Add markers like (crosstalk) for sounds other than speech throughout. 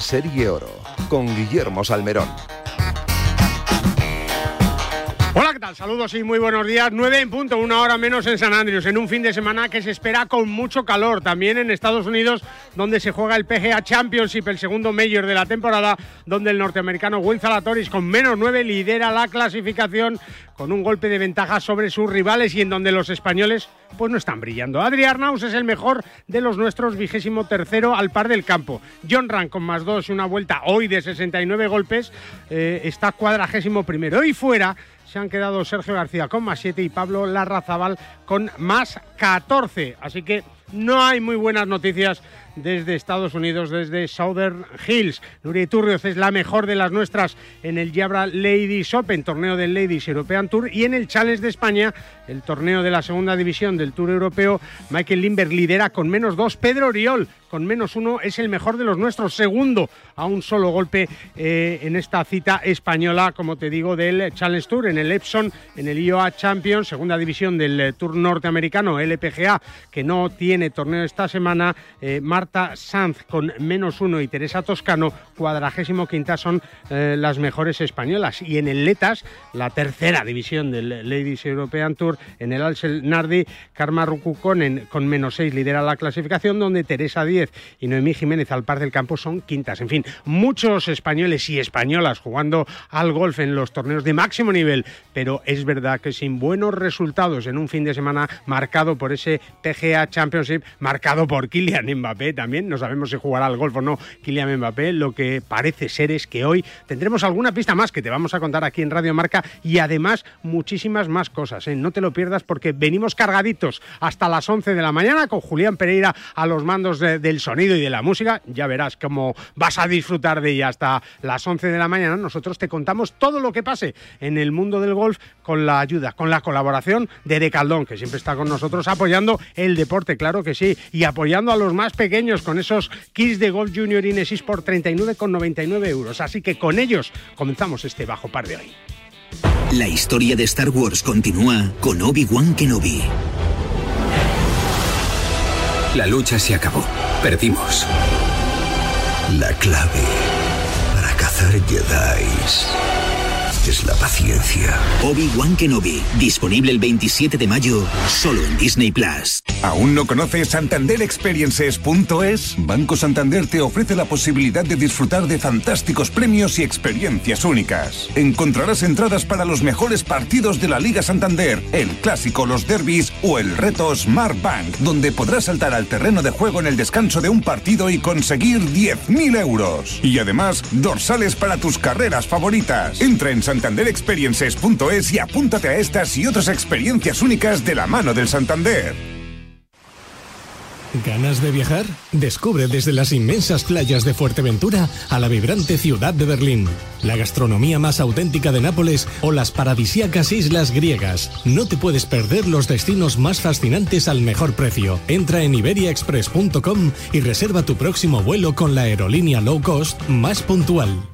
Serie Oro con Guillermo Salmerón. Saludos y muy buenos días. 9 en punto, una hora menos en San Andrews, en un fin de semana que se espera con mucho calor. También en Estados Unidos, donde se juega el PGA Championship, el segundo mayor de la temporada, donde el norteamericano Will Zalatoris con menos 9 lidera la clasificación con un golpe de ventaja sobre sus rivales y en donde los españoles pues no están brillando. Adri Arnaus es el mejor de los nuestros, vigésimo tercero al par del campo. John Rand con más dos una vuelta hoy de 69 golpes eh, está cuadragésimo primero. Y fuera se han quedado Sergio García con más 7 y Pablo Larrazabal con más 14. Así que no hay muy buenas noticias desde Estados Unidos, desde Southern Hills. Nuria Turrios es la mejor de las nuestras en el Jabra Ladies Open, torneo del Ladies European Tour, y en el Challenge de España, el torneo de la segunda división del Tour Europeo, Michael Limber lidera con menos dos, Pedro Oriol con menos uno es el mejor de los nuestros, segundo a un solo golpe eh, en esta cita española, como te digo, del Challenge Tour, en el Epson, en el IOA Champions, segunda división del eh, Tour norteamericano, LPGA, que no tiene torneo esta semana, eh, Marta Sanz con menos uno y Teresa Toscano, cuadragésimo quinta, son las mejores españolas. Y en el Letas, la tercera división del Ladies European Tour, en el Alsel Nardi, Karma Rukukonen con menos seis lidera la clasificación, donde Teresa Díez y Noemí Jiménez al par del campo son quintas. En fin, muchos españoles y españolas jugando al golf en los torneos de máximo nivel, pero es verdad que sin buenos resultados en un fin de semana marcado por ese PGA Championship, marcado por Kylian Mbappé también, no sabemos si jugará al golf o no Kylian Mbappé, lo que parece ser es que hoy tendremos alguna pista más que te vamos a contar aquí en Radio Marca y además muchísimas más cosas. ¿eh? No te lo pierdas porque venimos cargaditos hasta las 11 de la mañana con Julián Pereira a los mandos de, sonido y de la música. Ya verás cómo vas a disfrutar de ella hasta las 11 de la mañana. Nosotros te contamos todo lo que pase en el mundo del golf con la ayuda, con la colaboración de Decaldón, que siempre está con nosotros apoyando el deporte, claro que sí, y apoyando a los más pequeños con esos kits de Golf Junior Inesis por 39,99 euros. Así que con ellos comenzamos este bajo par de hoy. La historia de Star Wars continúa con Obi-Wan Kenobi. La lucha se acabó. Perdimos. La clave para cazar Jedi's es la paciencia. Obi-Wan Kenobi, disponible el 27 de mayo, solo en Disney Plus. ¿Aún no conoces santanderexperiences.es? Banco Santander te ofrece la posibilidad de disfrutar de fantásticos premios y experiencias únicas. Encontrarás entradas para los mejores partidos de la Liga Santander, el clásico, los derbis o el reto Smart Bank, donde podrás saltar al terreno de juego en el descanso de un partido y conseguir 10.000 euros. Y además, dorsales para tus carreras favoritas. Entra en santanderexperiences.es y apúntate a estas y otras experiencias únicas de la mano del Santander. ¿Ganas de viajar? Descubre desde las inmensas playas de Fuerteventura a la vibrante ciudad de Berlín, la gastronomía más auténtica de Nápoles o las paradisíacas islas griegas. No te puedes perder los destinos más fascinantes al mejor precio. Entra en iberiaexpress.com y reserva tu próximo vuelo con la aerolínea low cost más puntual.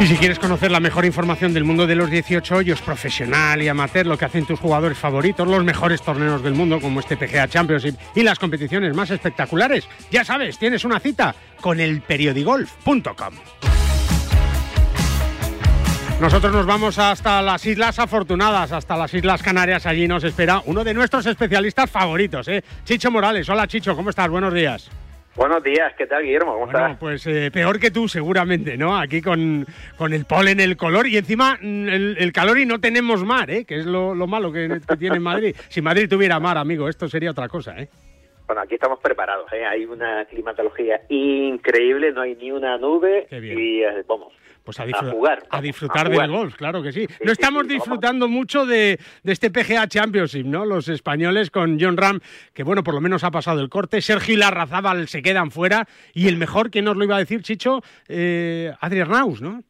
Y si quieres conocer la mejor información del mundo de los 18 hoyos, profesional y amateur, lo que hacen tus jugadores favoritos, los mejores torneos del mundo como este PGA Championship y las competiciones más espectaculares, ya sabes, tienes una cita con el periodigolf.com. Nosotros nos vamos hasta las Islas Afortunadas, hasta las Islas Canarias. Allí nos espera uno de nuestros especialistas favoritos, ¿eh? Chicho Morales. Hola Chicho, ¿cómo estás? Buenos días. Buenos días, ¿qué tal, Guillermo? ¿Cómo bueno, estás? Pues eh, peor que tú, seguramente, ¿no? Aquí con, con, el polen, el color y encima mm, el, el calor y no tenemos mar, ¿eh? Que es lo, lo malo que, que, tiene Madrid. (laughs) Si Madrid tuviera mar, amigo, esto sería otra cosa, ¿eh? Bueno, aquí estamos preparados, ¿eh? Hay una climatología increíble, no hay ni una nube y, eh, vamos, pues a, jugar. A disfrutar a jugar. del golf, claro que sí. sí no estamos sí, sí, disfrutando vamos. mucho de, de, este PGA Championship, ¿no? Los españoles con John Ram, que bueno, por lo menos ha pasado el corte. Sergio y Larrazábal se quedan fuera. Y el mejor, ¿quién nos lo iba a decir, Chicho? Eh, Adrián Naus, ¿no?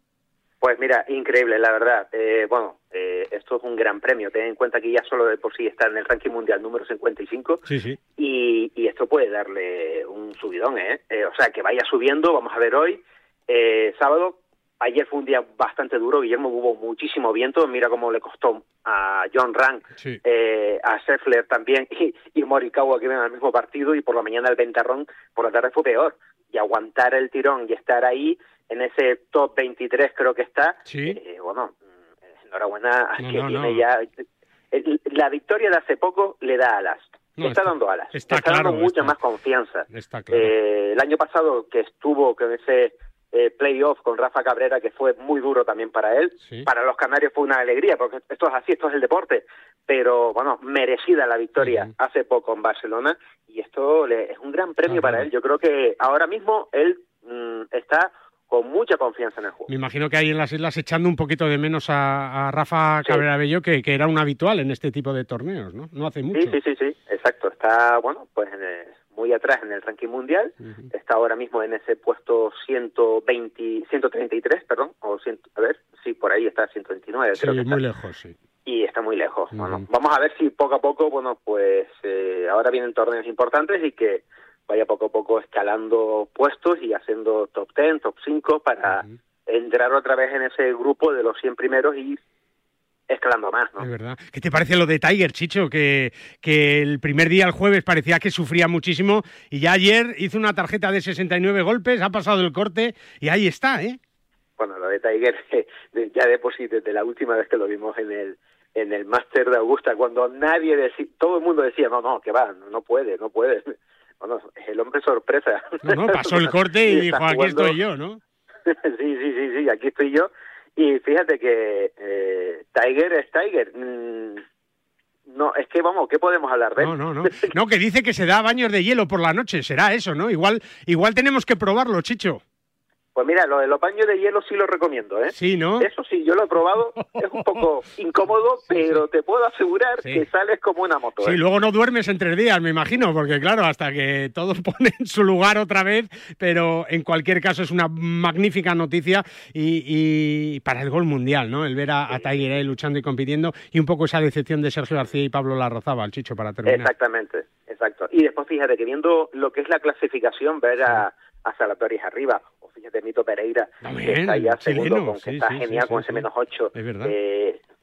Pues mira, increíble, la verdad. Eh, bueno, eh, esto es un gran premio. Ten en cuenta que ya solo de por sí está en el ranking mundial número 55. Sí, sí. Y, y esto puede darle un subidón, ¿eh? O sea, que vaya subiendo. Vamos a ver hoy. Eh, sábado, Ayer fue un día bastante duro, Guillermo, hubo muchísimo viento, mira cómo le costó a John Rang, sí. eh, a Scheffler también (laughs) y, y Morikawa que ven al mismo partido y por la mañana el ventarrón, por la tarde fue peor. Y aguantar el tirón y estar ahí en ese top 23 creo que está, sí. eh, bueno, enhorabuena a No, que no, tiene no. ya... La victoria de hace poco le da alas. No, está, está- dando alas, está está, dando mucha está- más confianza. Está claro. Eh, el año pasado que estuvo con ese eh, playoff con Rafa Cabrera, que fue muy duro también para él, Sí. para los canarios fue una alegría, porque esto es así, esto es el deporte, pero bueno, merecida la victoria hace poco en Barcelona, y esto le- es un gran premio Ah, para él. Yo creo que ahora mismo él mm, está con mucha confianza en el juego. Me imagino que hay en las islas echando un poquito de menos a, a Rafa Sí. Cabrera Bello, que, que era un habitual en este tipo de torneos, ¿no? No hace mucho. Sí, sí, sí, sí, exacto. Está, bueno, pues en el- muy atrás en el ranking mundial. Está ahora mismo en ese puesto 120, 133, perdón, o 100, a ver, sí, por ahí está 129, Sí, creo que está. muy lejos, sí. y está muy lejos. Bueno, vamos a ver si poco a poco, bueno, pues eh, ahora vienen torneos importantes y que vaya poco a poco escalando puestos y haciendo top 10, top 5 para entrar otra vez en ese grupo de los 100 primeros y escalando más, ¿no? Es verdad. ¿Qué te parece lo de Tiger, Chicho? Que, que el primer día, el jueves, parecía que sufría muchísimo y ya ayer hizo una tarjeta de 69 golpes, ha pasado el corte y ahí está, ¿eh? Bueno, lo de Tiger, (laughs) ya de por sí, desde la última vez que lo vimos en el en el Máster de Augusta, cuando nadie decía, todo el mundo decía, no, no, que va, no, puede, no puede. (laughs) Bueno, el hombre sorpresa. No, no, pasó el (laughs) corte y dijo, está aquí estoy yo, ¿no? sí, sí, sí, sí, aquí estoy yo. Y fíjate que eh, Tiger es Tiger. Mm, no, es que vamos, ¿qué podemos hablar de él? No, no, no. (laughs) No, que dice que se da baños de hielo por la noche, será eso, ¿no? Igual, igual tenemos que probarlo, Chicho. Pues mira, lo de los baños de hielo sí lo recomiendo, ¿eh? Sí, ¿no? Eso sí, yo lo he probado, es un poco (laughs) incómodo, pero te puedo asegurar Sí. que sales como una moto. Sí, ¿eh? luego no duermes en tres días, me imagino, porque claro, hasta que todos (laughs) ponen su lugar otra vez, pero en cualquier caso es una magnífica noticia y, y para el gol mundial, ¿no? El ver a, a Tiger ahí luchando y compitiendo y un poco esa decepción de Sergio García y Pablo Larrazábal, Chicho, para terminar. Exactamente, exacto. Y después fíjate que viendo lo que es la clasificación, ver a, a Salatoris arriba, o fíjate Mito Pereira, También, que está ya segundo, chileno, con, que sí, está sí, genial sí, con ese menos 8. Es verdad.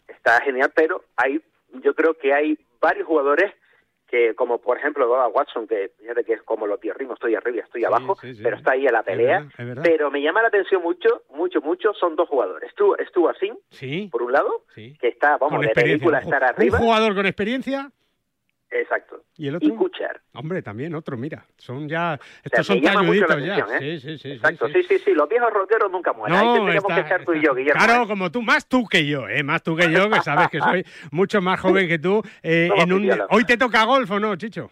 está genial, pero hay, yo creo que hay varios jugadores que, como por ejemplo Doda Watson, que fíjate que es como los tierrimos, estoy arriba, estoy abajo, pero está ahí a la Es pelea. verdad, es verdad. Pero me llama la atención mucho, mucho, mucho, son dos jugadores. Estuvo, estuvo así, Sí, por un lado, que está, vamos, de película estar arriba. Un jugador con experiencia, Exacto. ¿Y el otro? Kucher. Hombre, también otro, mira. Son ya. Estos son talluditos ya. ¿eh? Sí, sí, sí. Exacto, sí, sí, sí. Los viejos rockeros nunca mueren. No, Ahí tendríamos que tú y yo, Guillermo. Claro, ¿eh? como tú, más tú que yo, ¿eh? Más tú que yo, que sabes que soy mucho más joven que tú. Eh, en un... Hoy te toca golf o no, Chicho.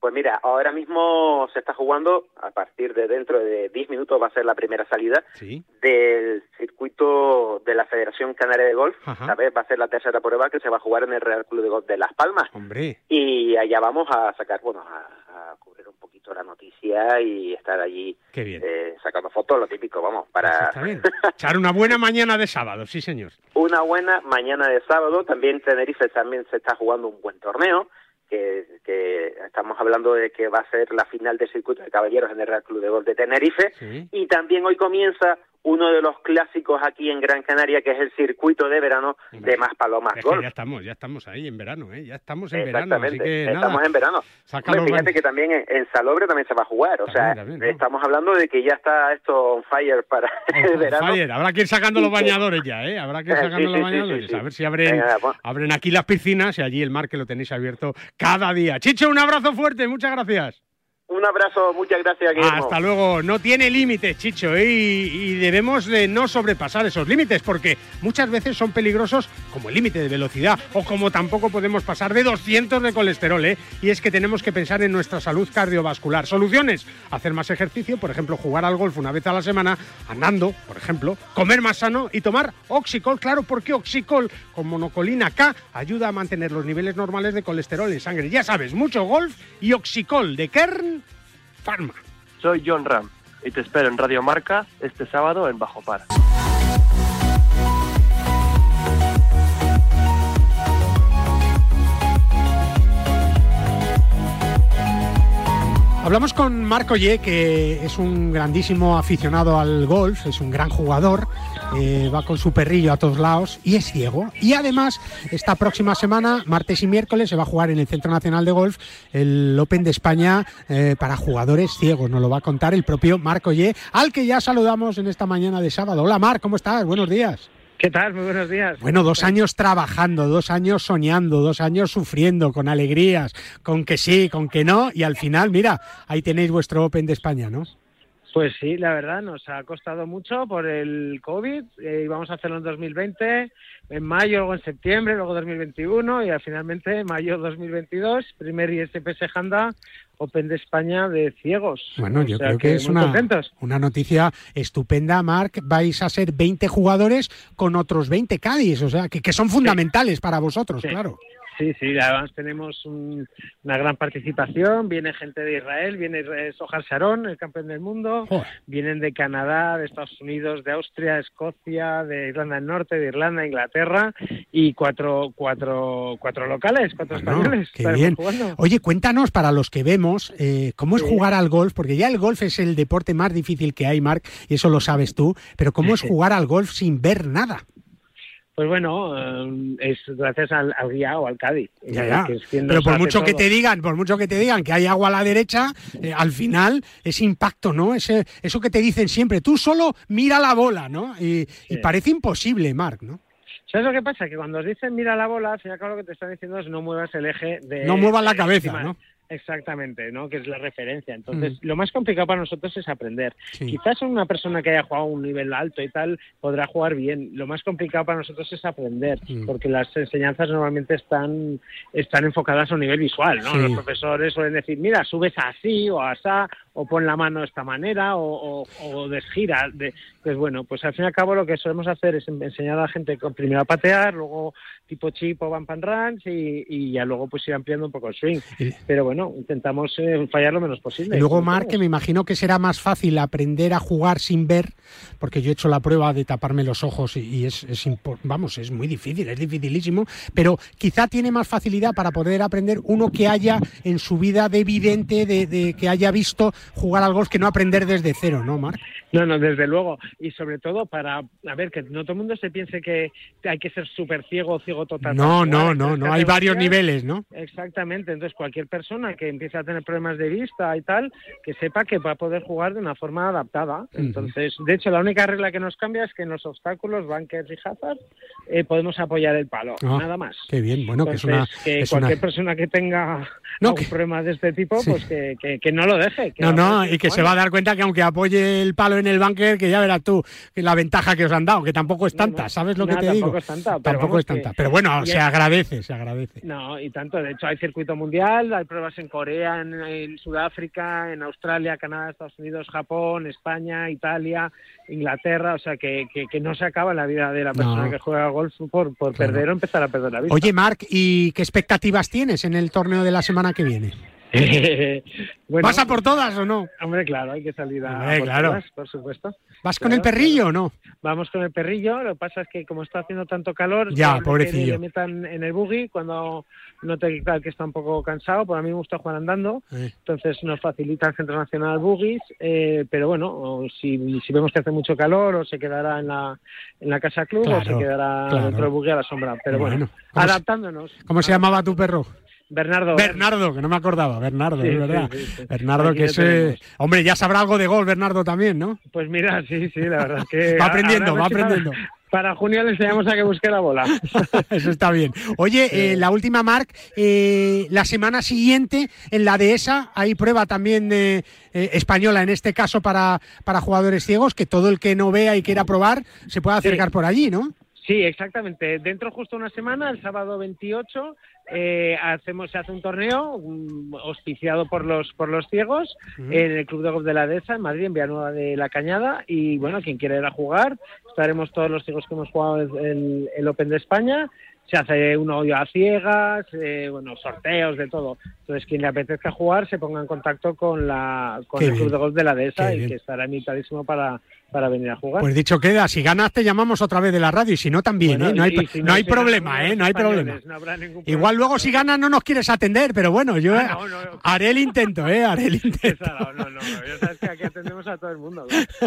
Pues mira, ahora mismo se está jugando, a partir de dentro de 10 minutos va a ser la primera salida Sí. del circuito de la Federación Canaria de Golf. Ajá. ¿Sabes? Va a ser la tercera prueba que se va a jugar en el Real Club de Golf de Las Palmas. Hombre. Y allá vamos a sacar, bueno, a, a cubrir un poquito la noticia y estar allí Qué bien. eh, sacando fotos, lo típico, vamos, para Está bien. Echar una buena mañana de sábado, sí, señor. (laughs) una buena mañana de sábado. También Tenerife también se está jugando un buen torneo, que, que estamos hablando de que va a ser la final del circuito de caballeros en el Real Club de Golf de Tenerife. Sí. Y también hoy comienza uno de los clásicos aquí en Gran Canaria, que es el circuito de verano de Más Palomas Es que Golf. ya estamos, ya estamos ahí en verano, ¿eh? Ya estamos en verano, así que estamos nada. en verano. Hombre, fíjate que también en, en Salobre también se va a jugar, o También, sea, también, ¿no? estamos hablando de que ya está esto on fire para (laughs) el On verano. fire. Habrá que ir sacando los bañadores ya, ¿eh? Habrá que ir (laughs) sacando sí, los sí, bañadores. sí. A ver si abren, Venga, pues. abren aquí las piscinas y allí el mar que lo tenéis abierto cada día. Chicho, un abrazo fuerte, muchas gracias. Un abrazo, muchas gracias, Guillermo. Hasta luego. No tiene límites, Chicho, ¿eh? y, debemos de no sobrepasar esos límites porque muchas veces son peligrosos como el límite de velocidad o como tampoco podemos pasar de 200 de colesterol. ¿eh? Y es que tenemos que pensar en nuestra salud cardiovascular. Soluciones, hacer más ejercicio, por ejemplo, jugar al golf una vez a la semana, andando, por ejemplo, comer más sano y tomar Oxicol. Claro, porque Oxicol con monocolina K ayuda a mantener los niveles normales de colesterol en sangre. Ya sabes, mucho golf y Oxicol de Kern Soy John Ram y te espero en Radio Marca este sábado en Bajo Par. Hablamos con Marco Ye, que es un grandísimo aficionado al golf, es un gran jugador, eh, va con su perrillo a todos lados y es ciego. Y además, esta próxima semana, martes y miércoles, se va a jugar en el Centro Nacional de Golf el Open de España eh, para jugadores ciegos. Nos lo va a contar el propio Marco Ye, al que ya saludamos en esta mañana de sábado. Hola Mar, ¿cómo estás? Buenos días. ¿Qué tal? Muy buenos días. Bueno, dos años trabajando, dos años soñando, dos años sufriendo, con alegrías, con que sí, con que no, y al final, mira, ahí tenéis vuestro Open de España, ¿no? Pues sí, la verdad, nos ha costado mucho por el COVID. Eh, íbamos a hacerlo en 2020, en mayo, luego en septiembre, luego 2021 y al finalmente mayo 2022, primer ISPS Handa Open de España de ciegos. Bueno, O yo creo que, es una, una noticia estupenda, Marc. Vais a ser 20 jugadores con otros 20 Cádiz, o sea, que, que son fundamentales para vosotros, Sí. claro. Sí, sí, además tenemos un- una gran participación. Viene gente de Israel, viene Sohar Sharon, el campeón del mundo. Vienen de Canadá, de Estados Unidos, de Austria, Escocia, de Irlanda del Norte, de Irlanda, Inglaterra y cuatro, cuatro, cuatro locales, cuatro Bueno, españoles. qué bien. jugando. Oye, cuéntanos para los que vemos eh, cómo es Sí. jugar al golf, porque ya el golf es el deporte más difícil que hay, Marc, y eso lo sabes tú, pero cómo es jugar al golf sin ver nada. Pues bueno, eh, es gracias al, al guía o al Cádiz. Ya, ya. que es quien Pero por mucho que te digan, por mucho que te digan que hay agua a la derecha, eh, al final ese impacto, ¿no? Ese, eso que te dicen siempre, tú solo mira la bola, ¿no? Y, y parece imposible, Marc, ¿no? ¿Sabes lo que pasa? Que cuando os dicen mira la bola, al final claro, lo que te están diciendo es no muevas el eje de... No muevas la cabeza, encima. ¿no? Exactamente, ¿no? Que es la referencia. Entonces, Mm. lo más complicado para nosotros es aprender. Sí. Quizás una persona que haya jugado a un nivel alto y tal podrá jugar bien. Lo más complicado para nosotros es aprender, Mm. porque las enseñanzas normalmente están, están enfocadas a un nivel visual, ¿no? Sí. Los profesores suelen decir, mira, subes así o asá, o pon la mano de esta manera, o, o, o desgira. De... Pues bueno, pues al fin y al cabo lo que solemos hacer es en- enseñar a la gente primero a patear, luego tipo chip o bump and runs y, y ya luego pues ir ampliando un poco el swing. Pero bueno, intentamos eh, fallar lo menos posible. Y luego, todos. que me imagino que será más fácil aprender a jugar sin ver, porque yo he hecho la prueba de taparme los ojos y, y es, es vamos, es muy difícil, es dificilísimo, pero quizá tiene más facilidad para poder aprender uno que haya en su vida de vidente, de, de que haya visto jugar al golf que no aprender desde cero, ¿no, Marc? No, no, desde luego. Y sobre todo para, a ver, que no todo el mundo se piense que hay que ser súper ciego o ciego total. No, no, no, no, hay varios niveles, ¿no? Exactamente. Entonces, cualquier persona que empiece a tener problemas de vista y tal, que sepa que va a poder jugar de una forma adaptada. Entonces, de hecho, la única regla que nos cambia es que en los obstáculos, bunkers y hazard, eh, podemos apoyar el palo, ah, nada más. Qué bien, bueno, que es una... Que cualquier persona que tenga no, un problema de este tipo, pues que, que, no lo deje. no, no, y que se va a dar cuenta que aunque apoye el palo en el bunker, que ya verás tú la ventaja que os han dado, que tampoco es tanta, ¿sabes lo que te digo? Es tanta, tampoco es tanta, pero bueno, se agradece, se agradece. No, y tanto, de hecho hay circuito mundial, hay pruebas en Corea, en, Sudáfrica, en Australia, Canadá, Estados Unidos, Japón, España, Italia, Inglaterra, o sea que, que, no se acaba la vida de la persona que juega golf por, por perder o empezar a perder la vida. Oye, Marc, ¿y qué expectativas tienes en el torneo de la semana que viene? (laughs) bueno, ¿Vas a por todas o no? Hombre, claro, hay que salir a por todas, por supuesto. ¿Vas con el perrillo o no? Vamos con el perrillo, lo que pasa es que como está haciendo tanto calor, ya, pobrecillo. Que le metan en el buggy cuando no te tal que está un poco cansado, pues a mí me gusta jugar andando, entonces nos facilita el Centro Nacional Buggies, eh, pero bueno, si, si, vemos que hace mucho calor o se quedará en la, en la casa club o se quedará dentro del buggy a la sombra, pero bueno, adaptándonos. ¿Cómo se llamaba tu perro? Bernardo. Bernardo, que no me acordaba, Bernardo, es verdad. Bernardo, que es. Hombre, ya sabrá algo de gol, Bernardo también, ¿no? Pues mira, sí, sí, la verdad es que. (laughs) va aprendiendo, va aprendiendo. Para, junio le enseñamos a que busque la bola. (laughs) Eso está bien. Oye, eh, la última, Marc, eh, la semana siguiente en la dehesa hay prueba también eh, española, en este caso para, para jugadores ciegos, que todo el que no vea y quiera probar se puede acercar por allí, ¿no? Sí, exactamente. Dentro justo una semana, el sábado 28, eh, hacemos, se hace un torneo auspiciado por los por los ciegos en el Club de Golf de la Dehesa, en Madrid, en Villanueva de la Cañada. Y bueno, quien quiera ir a jugar, estaremos todos los ciegos que hemos jugado el, el Open de España se hace un hoyo a ciegas, eh, bueno, sorteos, de todo. Entonces, quien le apetezca jugar, se ponga en contacto con la con el Club de Golf de la Dehesa y que estará invitadísimo para, para venir a jugar. Pues dicho queda, si ganas te llamamos otra vez de la radio y si no también, ¿eh? No hay, no, hay problema, ¿eh? No hay problema. Igual luego si ganas no nos quieres atender, pero bueno, yo ah, haré el intento, ¿eh? Haré el (laughs) intento. No, no, ya sabes que aquí atendemos a todo el mundo.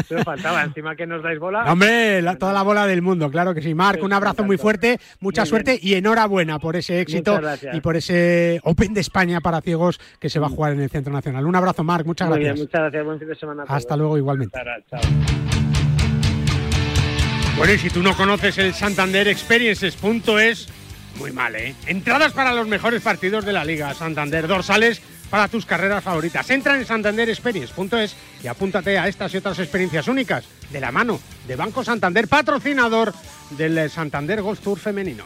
Pero faltaba, encima que nos dais bola. Hombre, toda la bola del mundo, claro que sí. Marc, un abrazo muy fuerte, mucha suerte y enhorabuena por ese éxito y por ese Open de España para ciegos que se va a jugar en el Centro Nacional. Un abrazo, Marc, muchas gracias. muchas gracias, buen fin de semana. Hasta luego, igualmente. Bueno, y si tú no conoces el Santander Experiences.es, muy mal, ¿eh? Entradas para los mejores partidos de la Liga Santander, dorsales para tus carreras favoritas. Entra en santanderexperience.es y apúntate a estas y otras experiencias únicas de la mano de Banco Santander, patrocinador del Santander Golf Tour femenino.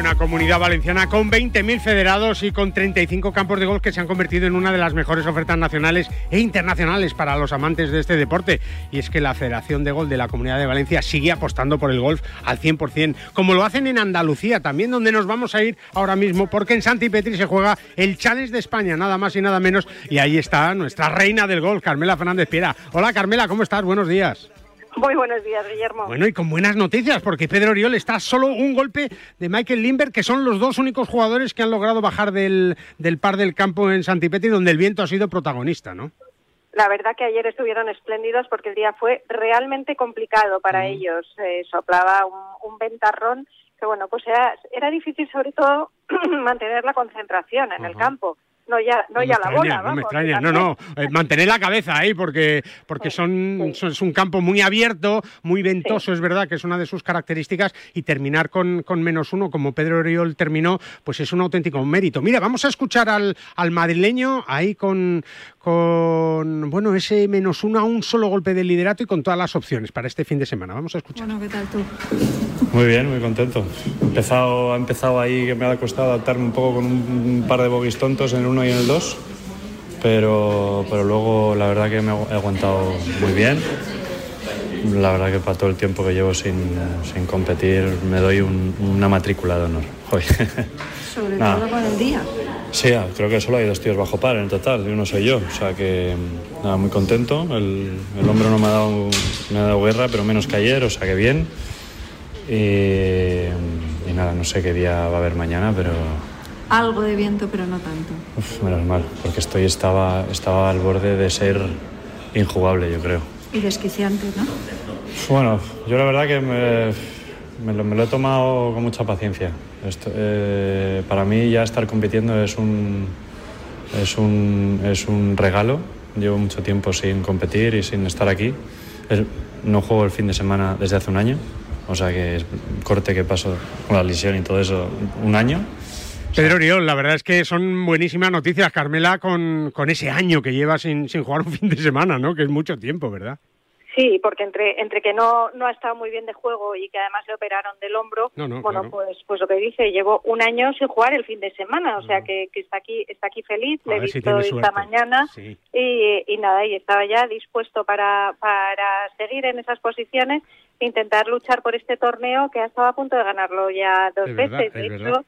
Una comunidad valenciana con 20.000 federados y con 35 campos de golf que se han convertido en una de las mejores ofertas nacionales e internacionales para los amantes de este deporte. Y es que la Federación de Golf de la Comunidad de Valencia sigue apostando por el golf al 100%, como lo hacen en Andalucía, también donde nos vamos a ir ahora mismo, porque en Santi Petri se juega el Challenge de España, nada más y nada menos. Y ahí está nuestra reina del golf, Carmela Fernández Piera. Hola Carmela, ¿cómo estás? Buenos días. Muy buenos días, Guillermo. Bueno, y con buenas noticias, porque Pedro Oriol está solo un golpe de Michael Limber, que son los dos únicos jugadores que han logrado bajar del, del par del campo en Santipeti, donde el viento ha sido protagonista, ¿no? La verdad que ayer estuvieron espléndidos porque el día fue realmente complicado para ellos. soplaba un, ventarrón que, bueno, pues era, era difícil sobre todo (clears throat) mantener la concentración en el campo no ya, no, ya la bola. No me extraña, no, no, eh, mantener la cabeza ahí porque, porque son, es un campo muy abierto, muy ventoso, es verdad que es una de sus características y terminar con, con, menos uno como Pedro Oriol terminó, pues es un auténtico mérito. Mira, vamos a escuchar al, al madrileño ahí con, con, bueno, ese menos uno a un solo golpe de liderato y con todas las opciones para este fin de semana. Vamos a escuchar. Bueno, ¿qué tal tú? Muy bien, muy contento. empezado, ha empezado ahí que me ha costado adaptarme un poco con un, par de bogies tontos en el 1 y en el 2, pero, pero luego la verdad que me he aguantado muy bien. La verdad que para todo el tiempo que llevo sin, sin competir me doy una matrícula de honor. (laughs) Sobre todo con el día. Sí, ah, creo que solo hay dos tíos bajo par en total y uno soy yo. O sea que nada, muy contento. El, el hombro no me ha, dado, me ha dado guerra, pero menos que ayer, o sea que bien. Y, nada, no sé qué día va a haber mañana, pero... Algo de viento, pero no tanto. Uf, menos mal, porque estoy, estaba, estaba al borde de ser injugable, yo creo. Y desquiciante, ¿no? Bueno, yo la verdad que me, lo, me lo, he tomado con mucha paciencia. Eh, para mí ya estar compitiendo es un, es un, es un regalo. Llevo mucho tiempo sin competir y sin estar aquí. no juego el fin de semana desde hace un año, o sea que es corte que paso con la lesión y todo eso un año. Pedro Oriol, la verdad es que son buenísimas noticias, Carmela, con, con ese año que lleva sin, sin jugar un (laughs) fin de semana, ¿no? Que es mucho tiempo, ¿verdad? Sí, porque entre entre que no no ha estado muy bien de juego y que además le operaron del hombro, bueno, pues pues lo que dice, llevo un año sin jugar el fin de semana, o sea que, que, está aquí está aquí feliz, le he visto esta mañana y, y, nada, y estaba ya dispuesto para, para seguir en esas posiciones intentar luchar por este torneo que ha estado a punto de ganarlo ya dos veces. de, hecho,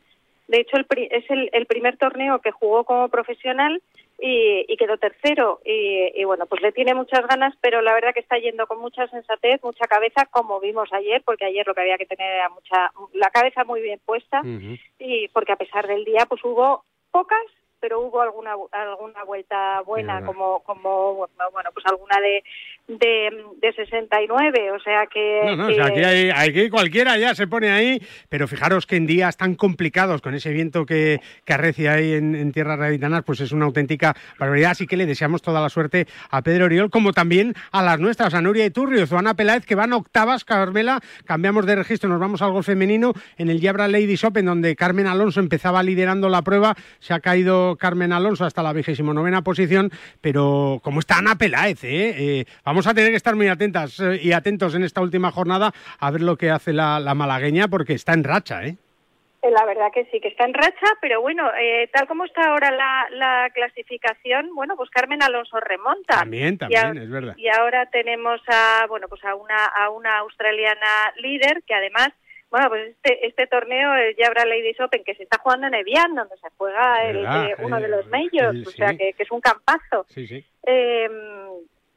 de hecho, el, es el, el primer torneo que jugó como profesional y, quedó tercero. Y, bueno, pues le tiene muchas ganas, pero la verdad que está yendo con mucha sensatez, mucha cabeza, como vimos ayer, porque ayer lo que había que tener era mucha, la cabeza muy bien puesta, y porque a pesar del día, pues hubo pocas pero hubo alguna alguna vuelta buena como como bueno pues alguna de de, de 69 o sea que no, no, sea, aquí, hay, aquí cualquiera ya se pone ahí pero fijaros que en días tan complicados con ese viento que, que arrecia ahí en, en tierras raditanas pues es una auténtica barbaridad así que le deseamos toda la suerte a Pedro Oriol como también a las nuestras a Nuria Iturrio Zuana Peláez que van octavas Carmela cambiamos de registro nos vamos al gol femenino en el Yabra Ladies Open donde Carmen Alonso empezaba liderando la prueba se ha caído Carmen Alonso hasta la vigésimo novena posición, pero como está Ana Peláez, ¿eh? Eh, vamos a tener que estar muy atentas eh, y atentos en esta última jornada a ver lo que hace la, malagueña porque está en racha, ¿eh? La verdad que sí, que está en racha, pero bueno, tal como está ahora la, clasificación, bueno, pues Carmen Alonso remonta. También, también, es verdad. Y ahora tenemos a, bueno, pues a una, a una australiana líder que además Bueno, pues este, este torneo es Jabra Ladies Open que se está jugando en Evian, donde se juega el, uno de los majors, o sea que, que, es un campazo. Sí, sí. Eh,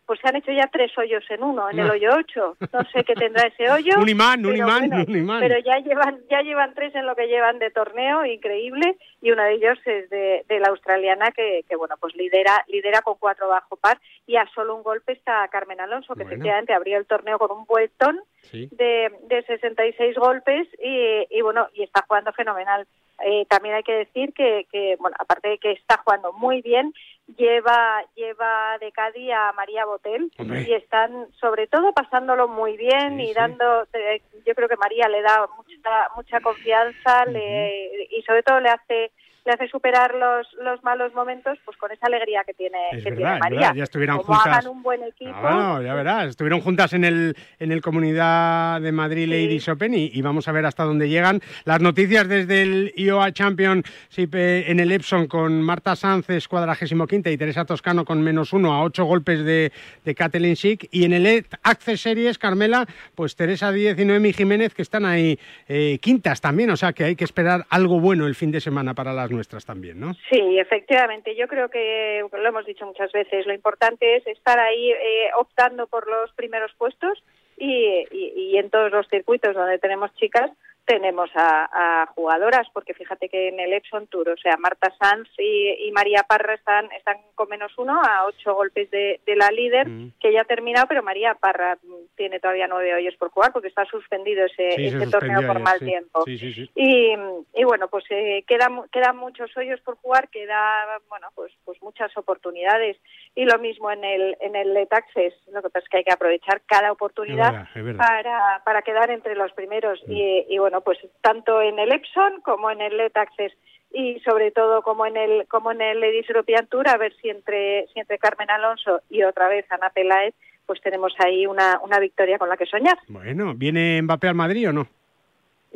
pues se han hecho ya tres hoyos en uno, en el hoyo 8. No sé qué tendrá ese hoyo. (laughs) un imán, un imán, un imán. Pero ya llevan, ya llevan tres en lo que llevan de torneo, increíble, y uno de ellos es de, la australiana que, que, bueno, pues lidera, lidera con cuatro bajo par, y a solo un golpe está Carmen Alonso, que efectivamente abrió el torneo con un vueltón de, de 66 golpes, y, y bueno, y está jugando fenomenal. Eh, también hay que decir que, que, bueno, aparte de que está jugando muy bien, lleva lleva de Cádiz a María Botel y están sobre todo pasándolo muy bien y dando eh, yo creo que María le da mucha mucha confianza le, y sobre todo le hace le hace superar los, los malos momentos pues con esa alegría que tiene, que tiene María. ya estuvieron Como juntas. hagan un buen equipo. Ah, ya verás, estuvieron juntas en el en el Comunidad de Madrid Ladies Open y, vamos a ver hasta dónde llegan. Las noticias desde el IOA Championship eh, en el Epson con Marta Sánchez, cuadragésimo quinta, y Teresa Toscano con menos uno a ocho golpes de, de Kathleen Schick. Y en el Access Series, Carmela, pues Teresa Díez y Noemi Jiménez que están ahí eh, quintas también, o sea que hay que esperar algo bueno el fin de semana para las nuestras también, ¿no? Sí, efectivamente. Yo creo que lo hemos dicho muchas veces. Lo importante es estar ahí eh, optando por los primeros puestos y, y, en todos los circuitos donde tenemos chicas tenemos a, jugadoras, porque fíjate que en el Epson Tour, o sea, Marta Sanz y, María Parra están, están con menos uno a ocho golpes de, la líder, mm. que ya ha terminado, pero María Parra tiene todavía nueve hoyos por jugar porque está suspendido ese, torneo por mal tiempo. y, y, bueno, pues eh, quedan, quedan muchos hoyos por jugar, queda, bueno, pues, pues muchas oportunidades. Y lo mismo en el, en el Letaxes, lo que pasa es que hay que aprovechar cada oportunidad Para, para quedar entre los primeros. Y, y bueno, pues tanto en el Epson como en el Let Access y sobre todo como en el como en el Ladies European Tour a ver si entre si entre Carmen Alonso y otra vez Ana Peláez pues tenemos ahí una, una victoria con la que soñar. Bueno, ¿viene Mbappé al Madrid o no?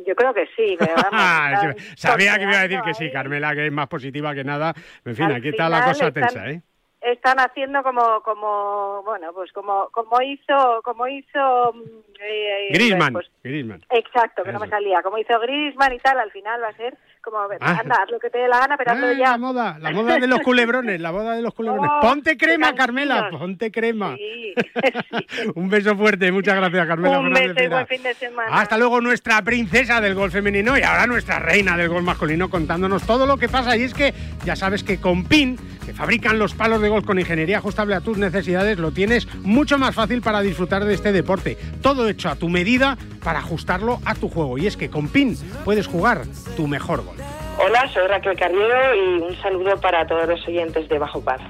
Yo creo que sí. (laughs) Sabía que iba a decir que sí, Carmela, que es más positiva que nada. En fin, aquí está la cosa tensa, ¿eh? Están haciendo como como bueno pues como como hizo como hizo eh, Griezmann, pues, exacto que no me salía. Como hizo Griezmann y tal al final va a ser como ah. anda haz lo que te dé la gana pero ah, ya la moda la moda de los culebrones la moda de los culebrones ponte crema Carmela ponte crema (laughs) un beso fuerte muchas gracias Carmela un beso y buen fin de semana hasta luego nuestra princesa del gol femenino y ahora nuestra reina del gol masculino contándonos todo lo que pasa y es que ya sabes que con PIN que fabrican los palos de golf con ingeniería ajustable a tus necesidades, lo tienes mucho más fácil para disfrutar de este deporte. Todo hecho a tu medida para ajustarlo a tu juego. Y es que con PIN puedes jugar tu mejor golf. Hola, soy Raquel Carriero y un saludo para todos los oyentes de Bajo Paz.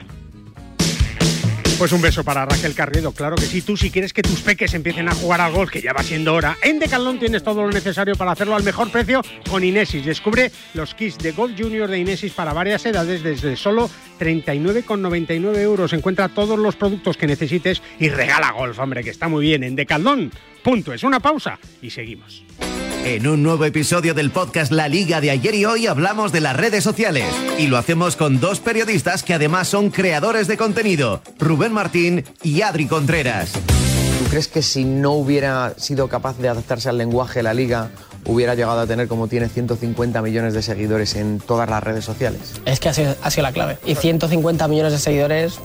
Pues un beso para Raquel Carriedo, claro que sí. Tú si quieres que tus peques empiecen a jugar al golf, que ya va siendo hora, en Decathlon tienes todo lo necesario para hacerlo al mejor precio con Inesis. Descubre los kits de Golf Junior de Inesis para varias edades desde solo 39,99 euros. Encuentra todos los productos que necesites y regala golf, hombre, que está muy bien. En Decathlon, punto. Es una pausa y seguimos. En un nuevo episodio del podcast La Liga de ayer y hoy hablamos de las redes sociales y lo hacemos con dos periodistas que además son creadores de contenido, Rubén Martín y Adri Contreras. ¿Tú crees que si no hubiera sido capaz de adaptarse al lenguaje de la liga, hubiera llegado a tener como tiene 150 millones de seguidores en todas las redes sociales? Es que ha sido, la clave. Y 150 millones de seguidores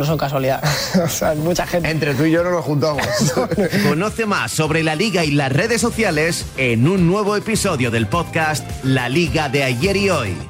no son casualidad. (laughs) o sea, mucha gente. Entre tú y yo no nos juntamos. (laughs) Conoce más sobre la liga y las redes sociales en un nuevo episodio del podcast La Liga de ayer y hoy.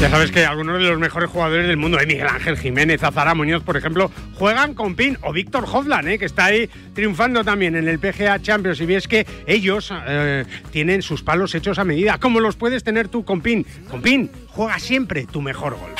Ya sabes que algunos de los mejores jugadores del mundo, eh, Miguel Ángel Jiménez, Azara Muñoz, por ejemplo, juegan con PIN, o Víctor Hovland, eh, que está ahí triunfando también en el PGA Champions. Y ves que ellos eh, tienen sus palos hechos a medida, como los puedes tener tú con PIN. Con PIN, juega siempre tu mejor gol.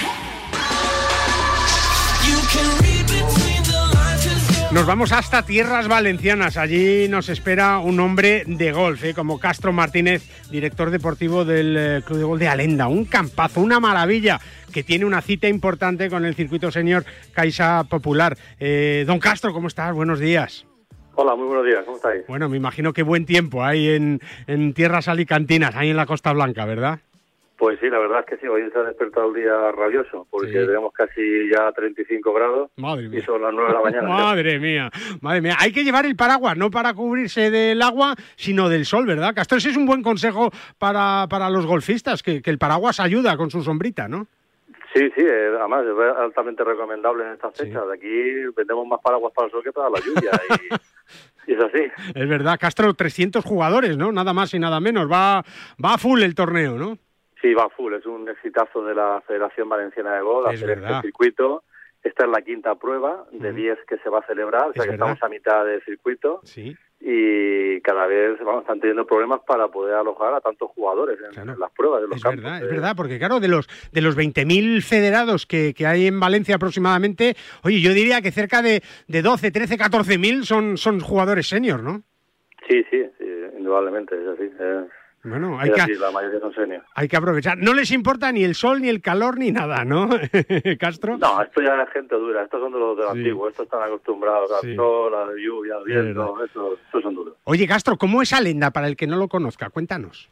Nos vamos hasta tierras valencianas. Allí nos espera un hombre de golf, ¿eh? como Castro Martínez, director deportivo del eh, Club de Golf de Alenda. Un campazo, una maravilla, que tiene una cita importante con el circuito señor Caixa Popular. Eh, don Castro, ¿cómo estás? Buenos días. Hola, muy buenos días, ¿cómo estáis? Bueno, me imagino que buen tiempo hay en, en tierras alicantinas, ahí en la Costa Blanca, ¿verdad? Pues sí, la verdad es que sí, hoy se ha despertado el día rabioso, porque tenemos casi ya 35 grados madre mía. y son las 9 de la mañana. (laughs) madre mía, madre mía. Hay que llevar el paraguas, no para cubrirse del agua, sino del sol, ¿verdad? Castro, ese es un buen consejo para, para los golfistas, que, el paraguas ayuda con su sombrita, ¿no? Sí, sí, eh, además es altamente recomendable en estas fechas. Aquí vendemos más paraguas para el sol que para la lluvia. y... (laughs) es así. Es verdad, Castro, 300 jugadores, ¿no? Nada más y nada menos. Va, va a full el torneo, ¿no? Sí, va full, es un exitazo de la Federación Valenciana de Golf hacer este circuito. Esta es la quinta prueba de 10 que se va a celebrar, o sea que estamos a mitad del circuito. Sí. Y cada vez vamos, están teniendo problemas para poder alojar a tantos jugadores en, las pruebas de los es campos. Verdad, es verdad, porque claro, de los de los 20.000 federados que, que, hay en Valencia aproximadamente, oye, yo diría que cerca de, de 12, 13, 14.000 son, son jugadores senior, ¿no? Sí, sí, sí, indudablemente, es así. Bueno, hay que, hay que aprovechar. No les importa ni el sol, ni el calor, ni nada, ¿no, (laughs) Castro? No, esto ya es gente dura. Estos son de los de antiguo. Estos están acostumbrados al sol, a la lluvia, al viento. Estos, son duros. Oye, Castro, ¿cómo es Alenda para el que no lo conozca? Cuéntanos.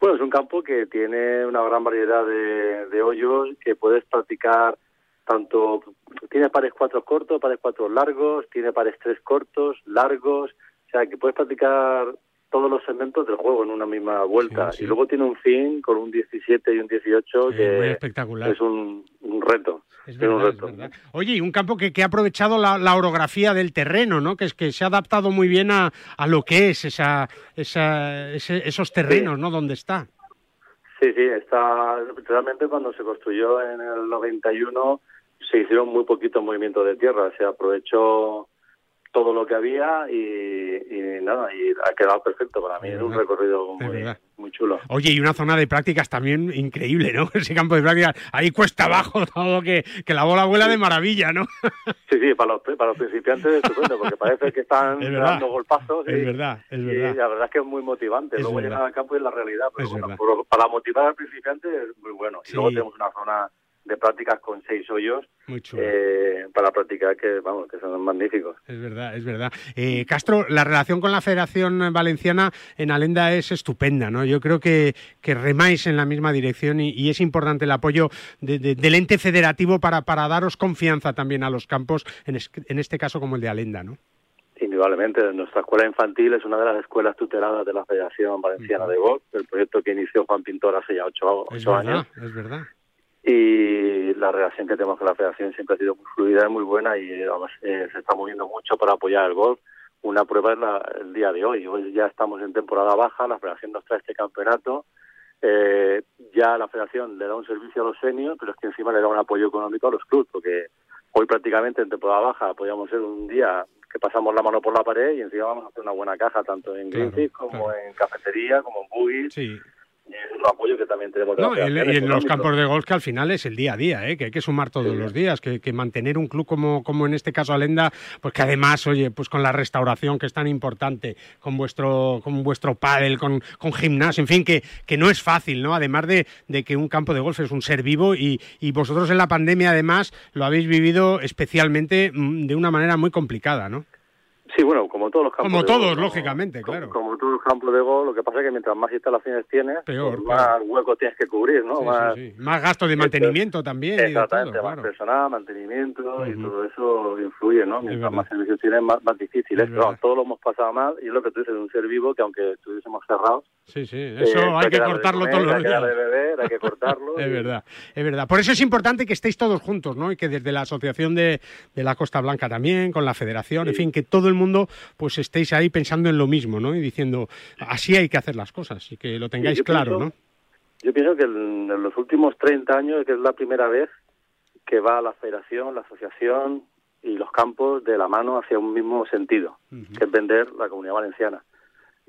Bueno, es un campo que tiene una gran variedad de, de hoyos que puedes practicar tanto... Tiene pares cuatro cortos, pares cuatro largos, tiene pares tres cortos, largos... O sea, que puedes practicar todos los segmentos del juego en una misma vuelta. Y luego tiene un fin con un 17 y un 18 que espectacular. es un, reto. Es un reto. Oye, y un campo que, que ha aprovechado la, orografía del terreno, ¿no? Que es que se ha adaptado muy bien a, a lo que es esa, esa esos terrenos, ¿no? Donde está. Sí, sí, está realmente cuando se construyó en el 91 se hicieron muy poquitos movimientos de tierra, se aprovechó todo lo que había y, nada, y ha quedado perfecto para mí. Es un recorrido muy, chulo. Oye, y una zona de prácticas también increíble, ¿no? (laughs) Ese campo de prácticas, ahí cuesta abajo (laughs) todo, que, que la bola vuela de maravilla, ¿no? (laughs) Sí, sí, para los, para los principiantes es estupendo, porque parece que están dando golpazos. Es verdad, es verdad. Y la verdad es que es muy motivante. luego llegar al campo y es la realidad, pero para motivar al principiante es muy bueno. Y luego tenemos una zona de prácticas con seis hoyos eh, para practicar que vamos que son magníficos. Es verdad es verdad. Eh, Castro la relación con la Federación Valenciana en Alenda es estupenda no yo creo que, que remáis en la misma dirección y, es importante el apoyo del ente federativo para para daros confianza también a los campos en, en este caso como el de Alenda no Indudablemente, nuestra escuela infantil es una de las escuelas tuteladas de la Federación Valenciana de Golf, el proyecto que inició Juan Pintor hace ya ocho, años. Es verdad. Y la relación que tenemos con la Federación siempre ha sido muy fluida y muy buena y eh, se está moviendo mucho para apoyar el golf. Una prueba es el día de hoy. Hoy ya estamos en temporada baja, la Federación nos trae este campeonato. Eh, ya la Federación le da un servicio a los seniors, pero es que encima le da un apoyo económico a los clubes, porque hoy prácticamente en temporada baja podríamos ser un día que pasamos la mano por la pared y encima vamos a hacer una buena caja tanto en claro, como en cafetería, como en buggies. Sí es un apoyo que también tenemos. No, y, en los campos de golf que al final es el día a día, ¿eh? que hay que sumar todos los días, que, mantener un club como, como en este caso Alenda, pues que además, oye, pues con la restauración que es tan importante, con vuestro, con vuestro pádel, con, con gimnasio, en fin, que, que no es fácil, ¿no? Además de, de, que un campo de golf es un ser vivo y, y vosotros en la pandemia además lo habéis vivido especialmente mm, de una manera muy complicada, ¿no? Sí, bueno, como todos los campos. Como todos, lógicamente, claro. Como, todos los campos de gol, lo que pasa es que mientras más instalaciones tienes, pues más huecos tienes que cubrir, ¿no? más, más gastos de mantenimiento también. Exactamente, más personal, mantenimiento y todo eso influye, ¿no? Mientras más servicios tienes, más, más difícil es. Pero todos lo hemos pasado mal y es lo que tú dices de un ser vivo que aunque estuviésemos cerrados. Sí, sí, eh, eso hay que cortarlo todos los días. Hay que de beber, hay que cortarlo. (laughs) es verdad, es verdad. Por eso es importante que estéis todos juntos, ¿no? Y que desde la Asociación de, de la Costa Blanca también, con la Federación, en fin, que todo el mundo pues estéis ahí pensando en lo mismo, ¿no? Y diciendo, así hay que hacer las cosas y que lo tengáis claro, ¿no? Yo pienso que en, los últimos 30 años, que es la primera vez que va la federación, la asociación y los campos de la mano hacia un mismo sentido, que es vender la comunidad valenciana.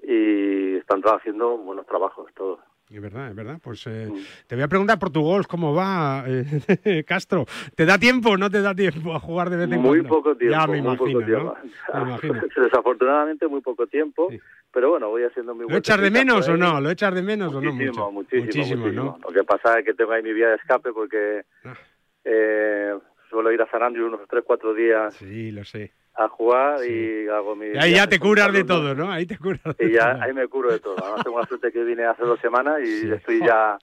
Y están haciendo buenos trabajos todos. Es verdad, es verdad. Pues eh, te voy a preguntar por tu golf, ¿cómo va, eh, (laughs) Castro? ¿Te da tiempo o no te da tiempo a jugar de vez en muy cuando? Poco tiempo, ya me imagino, ¿no? (laughs) Desafortunadamente muy poco tiempo, pero bueno, voy haciendo mi ¿Lo echas de menos o no? ¿Lo echas de menos muchísimo, o no? Mucho? Muchísimo, muchísimo, ¿no? Lo que pasa es que tengo ahí mi vía de escape porque Ah. eh, suelo ir a San Andrew unos 3, 4 días. Sí, lo sé. A jugar y hago mi... Y ahí ya te curas de todo, ¿no? Ahí te curas de Y ya todo. ahí me curo de todo. Además tengo la suerte que vine hace dos semanas y estoy ya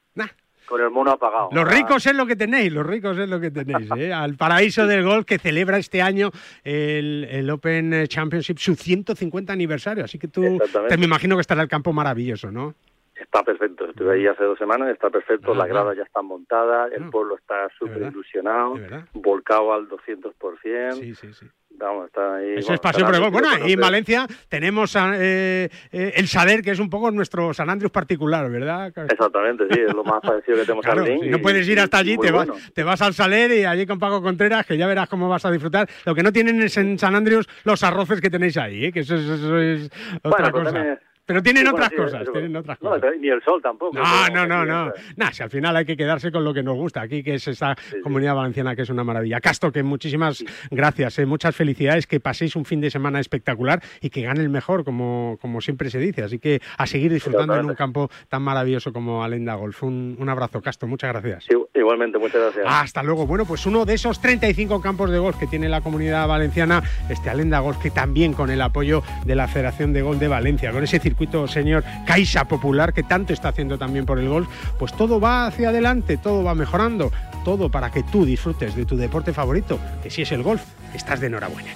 con el mono apagado. Los ricos es lo que tenéis, los ricos es lo que tenéis. ¿eh? (laughs) Al paraíso del golf que celebra este año el, el Open Championship su 150 aniversario. Así que tú te me imagino que estará el campo maravilloso, ¿no? Está perfecto, estuve ahí hace dos semanas, está perfecto, las gradas ya están montadas, el pueblo está súper ilusionado, volcado al 200%. Sí, sí, sí. Vamos, está ahí. Eso bueno, es pasión por el. Bueno, y en Valencia tenemos eh, eh, el Sader, que es un poco nuestro San Andrews particular, ¿verdad? Exactamente, sí, es lo más parecido que tenemos Claro, al no puedes ir hasta allí, te vas, bueno. te vas al Saler y allí con Paco Contreras, que ya verás cómo vas a disfrutar. Lo que no tienen es en San Andrews los arroces que tenéis ahí, ¿eh? que eso, es- eso es otra Bueno, pero cosa. también- Pero tienen sí, bueno, otras sí, cosas, eso- tienen otras no, cosas. ni el sol tampoco. No, no, no, no. Nah, si al final hay que quedarse con lo que nos gusta aquí, que es esa comunidad valenciana que es una maravilla. Castro, que muchísimas gracias, eh, muchas felicidades, que paséis un fin de semana espectacular y que gane el mejor, como, como siempre se dice. Así que a seguir disfrutando en un campo tan maravilloso como Alenda Golf. Un, un abrazo, Castro, muchas gracias. Sí, igualmente, muchas gracias. Hasta luego. Bueno, pues uno de esos 35 campos de golf que tiene la comunidad valenciana, este Alenda Golf, que también con el apoyo de la Federación de Golf de Valencia, con ese circuito señor Caixa Popular que tanto está haciendo también por el golf, pues todo va hacia adelante, todo va mejorando, todo para que tú disfrutes de tu deporte favorito, que si es el golf, estás de enhorabuena.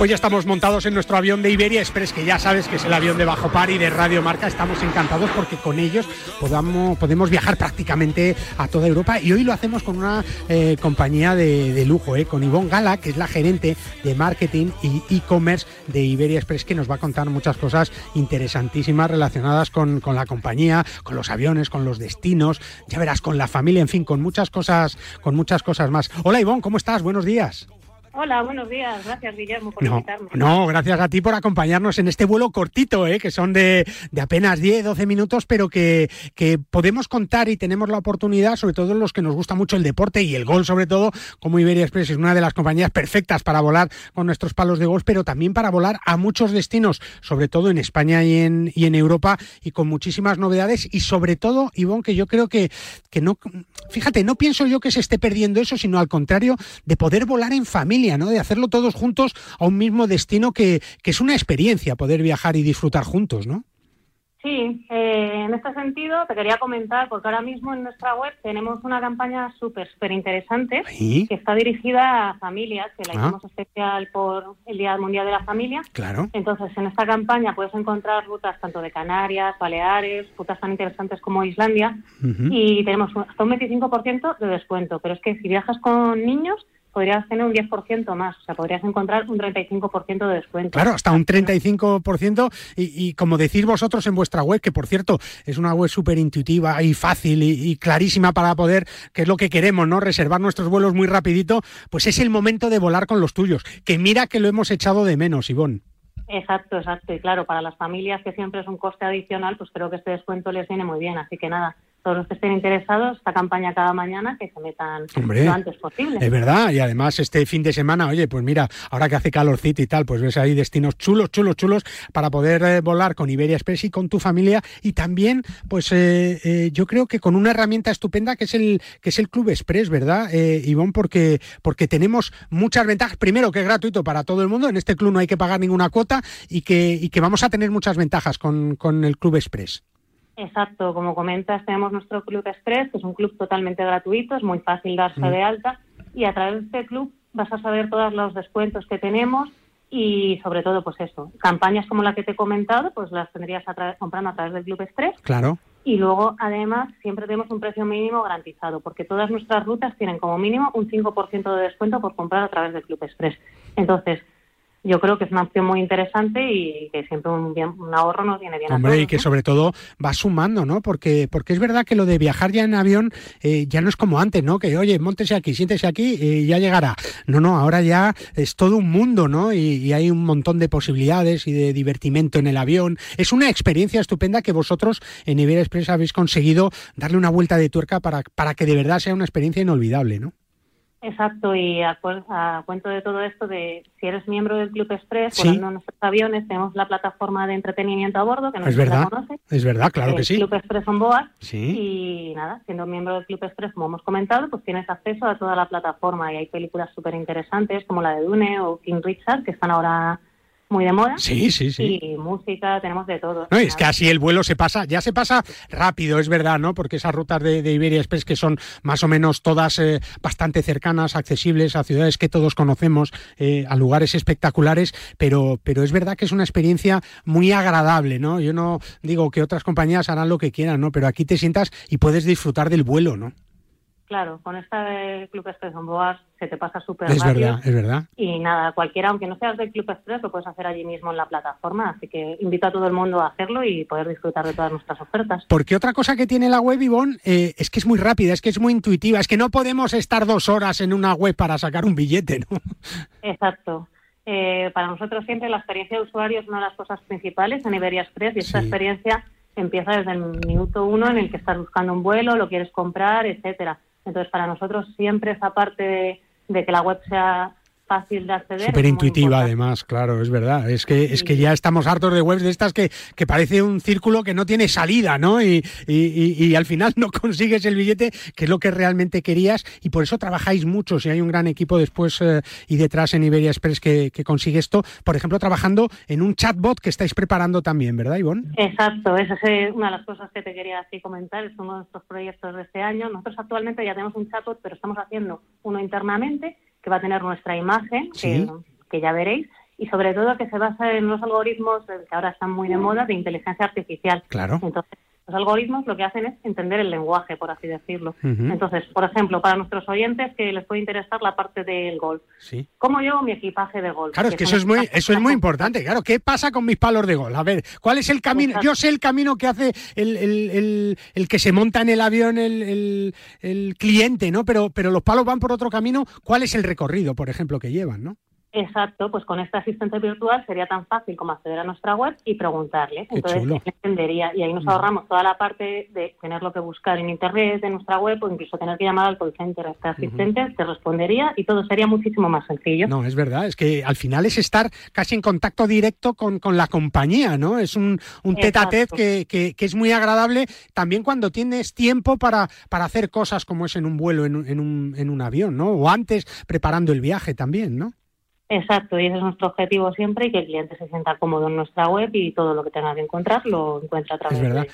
Hoy ya estamos montados en nuestro avión de Iberia Express, que ya sabes que es el avión de Bajo Par y de Radio Marca. Estamos encantados porque con ellos podemos viajar prácticamente a toda Europa y hoy lo hacemos con una eh, compañía de, de lujo, eh, con Ivonne Gala, que es la gerente de marketing y e-commerce de Iberia Express, que nos va a contar muchas cosas interesantísimas relacionadas con, con la compañía, con los aviones, con los destinos, ya verás, con la familia, en fin, con muchas cosas, con muchas cosas más. Hola Ivonne, ¿cómo estás? Buenos días. Hola, buenos días. Gracias, Guillermo, por No, invitarme. no, gracias a ti por acompañarnos en este vuelo cortito, ¿eh? que son de, de apenas 10, 12 minutos, pero que, que podemos contar y tenemos la oportunidad, sobre todo los que nos gusta mucho el deporte y el gol, sobre todo, como Iberia Express es una de las compañías perfectas para volar con nuestros palos de golf, pero también para volar a muchos destinos, sobre todo en España y en, y en Europa, y con muchísimas novedades, y sobre todo, Ivonne, que yo creo que, que no, fíjate, no pienso yo que se esté perdiendo eso, sino al contrario, de poder volar en familia, ¿no? De hacerlo todos juntos a un mismo destino que, que es una experiencia poder viajar y disfrutar juntos, ¿no? Sí, eh, en este sentido te quería comentar, porque ahora mismo en nuestra web tenemos una campaña súper, súper interesante que está dirigida a familias, que la ah. hicimos especial por el Día Mundial de la Familia. Claro. Entonces, en esta campaña puedes encontrar rutas tanto de Canarias, Baleares, rutas tan interesantes como Islandia, y tenemos hasta un 25% de descuento. Pero es que si viajas con niños, podrías tener un 10% más, o sea, podrías encontrar un 35% de descuento. Claro, hasta un 35% y, y como decís vosotros en vuestra web, que por cierto es una web súper intuitiva y fácil y, clarísima para poder, que es lo que queremos, ¿no? Reservar nuestros vuelos muy rapidito, pues es el momento de volar con los tuyos, que mira que lo hemos echado de menos, Ivonne. Exacto, exacto. Y claro, para las familias que siempre es un coste adicional, pues creo que este descuento les viene muy bien. Así que nada, todos los que estén interesados, esta campaña cada mañana, que se metan lo antes posible. Es verdad, y además este fin de semana, oye, pues mira, ahora que hace calorcito y tal, pues ves ahí destinos chulos, chulos, chulos para poder eh, volar con Iberia Express y con tu familia y también, pues eh, eh, yo creo que con una herramienta estupenda que es el que es el Club Express, ¿verdad, eh, Ivonne? Porque, porque tenemos muchas ventajas. Primero, que es gratuito para todo el mundo, en este club no hay que pagar ninguna cuota y que, y que vamos a tener muchas ventajas con, con el Club Express. Exacto, como comentas, tenemos nuestro Club Express, que es un club totalmente gratuito, es muy fácil darse de alta y a través de este club vas a saber todos los descuentos que tenemos y sobre todo, pues eso, campañas como la que te he comentado, pues las tendrías comprando a través del Club Express. Claro. Y luego, además, siempre tenemos un precio mínimo garantizado, porque todas nuestras rutas tienen como mínimo un 5% de descuento por comprar a través del Club Express. Entonces, yo creo que es una opción muy interesante y que siempre un, un ahorro nos viene bien Hombre, y que sobre todo va sumando, ¿no? Porque, porque es verdad que lo de viajar ya en avión eh, ya no es como antes, ¿no? Que, oye, montese aquí, siéntese aquí y ya llegará. No, no, ahora ya es todo un mundo, ¿no? Y, hay un montón de posibilidades y de divertimento en el avión. Es una experiencia estupenda que vosotros en Iberia Express habéis conseguido darle una vuelta de tuerca para, para que de verdad sea una experiencia inolvidable, ¿no? Exacto, y a, cuento de todo esto, de si eres miembro del Club Express, volando en nuestros aviones, tenemos la plataforma de entretenimiento a bordo, que no es verdad, conoce. Es verdad, claro que sí. Club Express on Board. Y nada, siendo miembro del Club Express, como hemos comentado, pues tienes acceso a toda la plataforma y hay películas súper interesantes como la de Dune o King Richard, que están ahora muy de moda. Sí, sí, sí. Y música, tenemos de todo. No, es que así el vuelo se pasa, ya se pasa rápido, es verdad, ¿no? Porque esas rutas de, Iberia Express que son más o menos todas eh, bastante cercanas, accesibles a ciudades que todos conocemos, eh, a lugares espectaculares, pero, pero es verdad que es una experiencia muy agradable, ¿no? Yo no digo que otras compañías harán lo que quieran, ¿no? Pero aquí te sientas y puedes disfrutar del vuelo, ¿no? Claro, con este Club Express on Board se te pasa súper rápido. Es verdad, es verdad. Y nada, cualquiera, aunque no seas del Club Express, lo puedes hacer allí mismo en la plataforma. Así que invito a todo el mundo a hacerlo y poder disfrutar de todas nuestras ofertas. Porque otra cosa que tiene la web, Ivonne, eh, es que es muy rápida, es que es muy intuitiva, es que no podemos estar dos horas en una web para sacar un billete, ¿no? Exacto. Eh, para nosotros siempre la experiencia de usuario es una de las cosas principales en Iberia Express y esta experiencia empieza desde el minuto uno en el que estás buscando un vuelo, lo quieres comprar, etcétera entonces, para nosotros siempre esa parte de, que la web sea fácil de acceder. Súper intuitiva además, claro, es verdad. Es que, es que ya estamos hartos de webs de estas que, que parece un círculo que no tiene salida, ¿no? Y, y, al final no (laughs) consigues el billete, que es lo que realmente querías, y por eso trabajáis mucho. Si hay un gran equipo después eh, y detrás en Iberia Express que, que, consigue esto, por ejemplo, trabajando en un chatbot que estáis preparando también, ¿verdad, Ivonne? Exacto, esa es una de las cosas que te quería así comentar, es uno de nuestros proyectos de este año. Nosotros actualmente ya tenemos un chatbot, pero estamos haciendo uno internamente que va a tener nuestra imagen, que, ya veréis, y sobre todo que se basa en los algoritmos que ahora están muy de moda de inteligencia artificial. Claro. Entonces, los algoritmos lo que hacen es entender el lenguaje, por así decirlo. Entonces, por ejemplo, para nuestros oyentes que les puede interesar la parte del golf. Sí. ¿Cómo llevo mi equipaje de golf? Claro, es que eso es muy, eso es muy importante. Claro, ¿qué pasa con mis palos de golf? A ver, ¿cuál es el camino? Yo sé el camino que hace el, el, el, que se monta en el avión el, el cliente, ¿no? Pero, pero los palos van por otro camino. ¿Cuál es el recorrido, por ejemplo, que llevan, no? Exacto, pues con este asistente virtual sería tan fácil como acceder a nuestra web y preguntarle. Entonces, él entendería y ahí nos ahorramos toda la parte de tenerlo que buscar en internet, de nuestra web o incluso tener que llamar al call center. Este asistente te respondería y todo sería muchísimo más sencillo. No, es verdad, es que al final es estar casi en contacto directo con, con la compañía, ¿no? Es un, un tete a tete que, que, es muy agradable también cuando tienes tiempo para, para hacer cosas como es en un vuelo, en, en, un, en un avión, ¿no? O antes preparando el viaje también, ¿no? Exacto, y ese es nuestro objetivo siempre y que el cliente se sienta cómodo en nuestra web y todo lo que tenga que encontrar lo encuentra a través es verdad.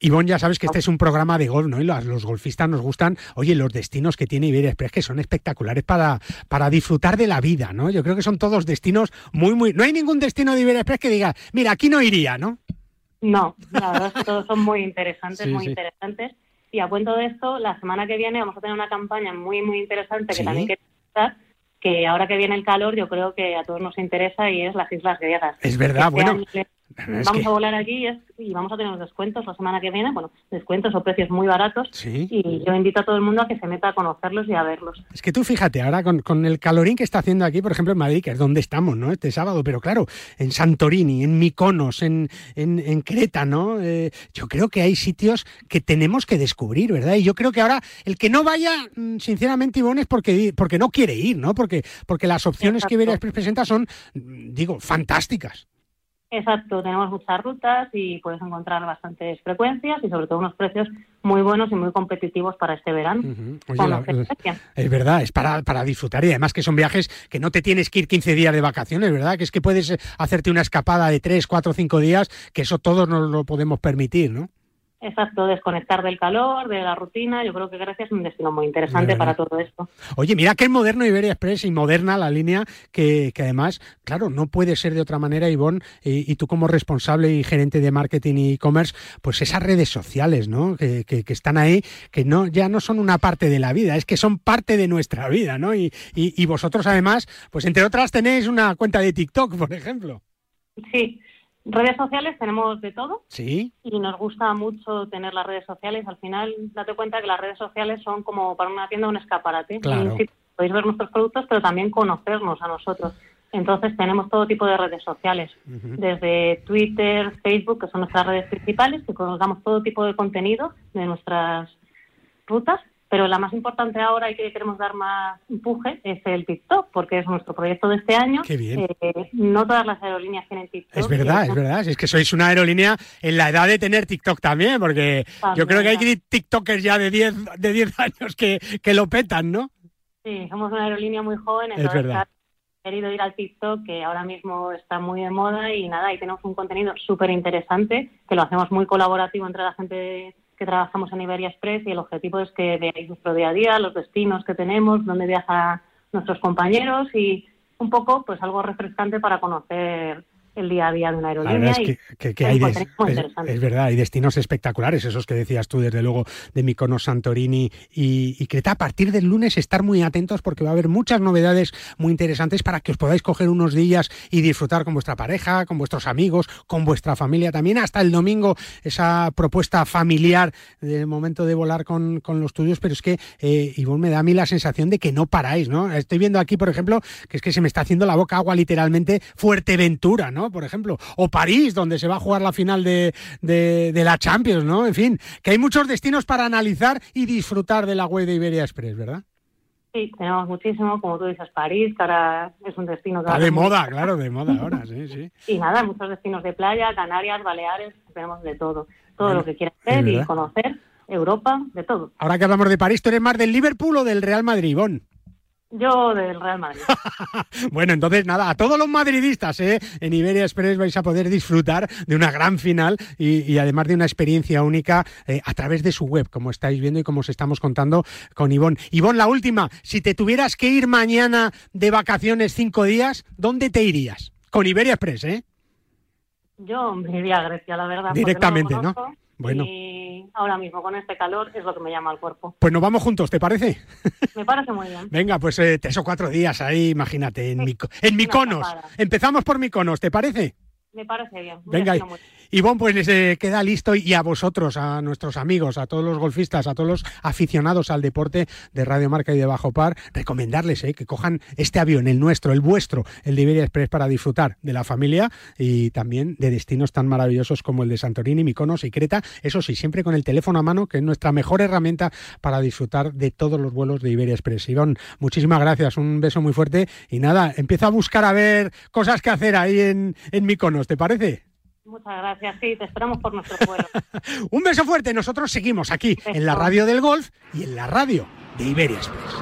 Ivonne, ya sabes que este es un programa de golf, ¿no? Y los, los, golfistas nos gustan, oye, los destinos que tiene Iberia Express, que son espectaculares para, para disfrutar de la vida, ¿no? Yo creo que son todos destinos muy, muy... No hay ningún destino de Iberia Express que diga, mira, aquí no iría, ¿no? No, la verdad es que todos son muy interesantes, (laughs) muy interesantes. Y a cuento de esto, la semana que viene vamos a tener una campaña muy, muy interesante que también quiero que ahora que viene el calor yo creo que a todos nos interesa y es las Islas Griegas. Es verdad, este bueno. Vamos a volar allí y, vamos a tener descuentos la semana que viene, bueno, descuentos o precios muy baratos. Y yo invito a todo el mundo a que se meta a conocerlos y a verlos. Es que tú fíjate, ahora con, el calorín que está haciendo aquí, por ejemplo, en Madrid, que es donde estamos, ¿no? Este sábado, pero claro, en Santorini, en Mykonos, en, en, Creta, ¿no? Eh, yo creo que hay sitios que tenemos que descubrir, ¿verdad? Y yo creo que ahora el que no vaya, mm, sinceramente, Ivonne, es porque, porque no quiere ir, ¿no? Porque, porque las opciones que Iberia presenta son, mm, digo, fantásticas. Exacto, tenemos muchas rutas y puedes encontrar bastantes frecuencias y sobre todo unos precios muy buenos y muy competitivos para este verano. es verdad, es para, para disfrutar y además que son viajes que no te tienes que ir 15 días de vacaciones, ¿verdad? Que es que puedes hacerte una escapada de 3, 4, 5 días, que eso todos nos lo podemos permitir, ¿no? Exacto, desconectar del calor, de la rutina. Yo creo que Grecia es un destino muy interesante para todo esto. Oye, mira que es moderno Iberia Express y moderna la línea que, que además, claro, no puede ser de otra manera, Ivonne, y, tú como responsable y gerente de marketing y e-commerce, pues esas redes sociales, ¿no? Que, que, están ahí, que no ya no son una parte de la vida, es que son parte de nuestra vida, ¿no? Y, y, y vosotros además, pues entre otras tenéis una cuenta de TikTok, por ejemplo. Sí, Redes sociales tenemos de todo. Sí. Y nos gusta mucho tener las redes sociales. Al final, date cuenta que las redes sociales son como para una tienda un escaparate. Claro. podéis ver nuestros productos, pero también conocernos a nosotros. Entonces tenemos todo tipo de redes sociales, desde Twitter, Facebook, que son nuestras redes principales, que damos todo tipo de contenido de nuestras rutas pero la más importante ahora y que queremos dar más empuje es el TikTok, porque es nuestro proyecto de este año. Qué bien. Eh, no todas las aerolíneas tienen TikTok. Es verdad, es verdad. Es que sois una aerolínea en la edad de tener TikTok también, porque yo creo que hay TikTokers ya de 10 de 10 años que, que lo petan, ¿no? Sí, somos una aerolínea muy joven, entonces es querido ir al TikTok, que ahora mismo está muy de moda, y nada, ahí tenemos un contenido súper interesante, que lo hacemos muy colaborativo entre la gente que trabajamos en Iberia Express y el objetivo es que veáis nuestro día a día, los destinos que tenemos, dónde viajan nuestros compañeros y un poco pues algo refrescante para conocer el día a día de una aerolínea. Es que, hay es, verdad, hay destinos espectaculares, esos que decías tú, desde luego, de Mykonos, Santorini y, y, Creta. A partir del lunes estar muy atentos porque va a haber muchas novedades muy interesantes para que os podáis coger unos días y disfrutar con vuestra pareja, con vuestros amigos, con vuestra familia también. Hasta el domingo esa propuesta familiar del momento de volar con, con los tuyos, pero es que, eh, Ivonne, me da a mí la sensación de que no paráis, ¿no? Estoy viendo aquí, por ejemplo, que es que se me está haciendo la boca agua literalmente Fuerteventura, ¿no? Por ejemplo, o París, donde se va a jugar la final de, de, la Champions, ¿no? En fin, que hay muchos destinos para analizar y disfrutar de la web de Iberia Express, ¿verdad? Sí, tenemos muchísimo, como tú dices, París, que ahora es un destino que... de moda, claro, de moda ahora, sí, sí. (laughs) Y nada, muchos destinos de playa, Canarias, Baleares, tenemos de todo. Todo lo que quieras ver y conocer, Europa, de todo. Ahora que hablamos de París, ¿tú eres más del Liverpool o del Real Madrid, Ivonne? Yo del Real Madrid. (laughs) bueno, entonces nada, a todos los madridistas ¿eh? en Iberia Express vais a poder disfrutar de una gran final y, además de una experiencia única eh, a través de su web, como estáis viendo y como os estamos contando con Ivonne. Ivonne, la última, si te tuvieras que ir mañana de vacaciones cinco días, ¿dónde te irías? Con Iberia Express, ¿eh? Yo me iría a Grecia, la verdad. Directamente, ¿no? Bueno. Y ahora mismo con este calor es lo que me llama al cuerpo. Pues nos vamos juntos, ¿te parece? (laughs) Me parece muy bien. Venga, pues eh, tres o cuatro días ahí, imagínate, en, mi, en Miconos. Empezamos por Miconos, ¿te parece? Me parece bien. Venga, Ivonne, pues les eh, queda listo y a vosotros, a nuestros amigos, a todos los golfistas, a todos los aficionados al deporte de Radio Marca y de Bajo Par, recomendarles eh, que cojan este avión, el nuestro, el vuestro, el de Iberia Express, para disfrutar de la familia y también de destinos tan maravillosos como el de Santorini, Miconos y Creta. Eso sí, siempre con el teléfono a mano, que es nuestra mejor herramienta para disfrutar de todos los vuelos de Iberia Express. Ivonne, muchísimas gracias, un beso muy fuerte y nada, empieza a buscar a ver cosas que hacer ahí en, en Miconos, ¿te parece? Muchas gracias, sí, te esperamos por nuestro vuelo. (laughs) Un beso fuerte, nosotros seguimos aquí en la radio del golf y en la radio de Iberia Express.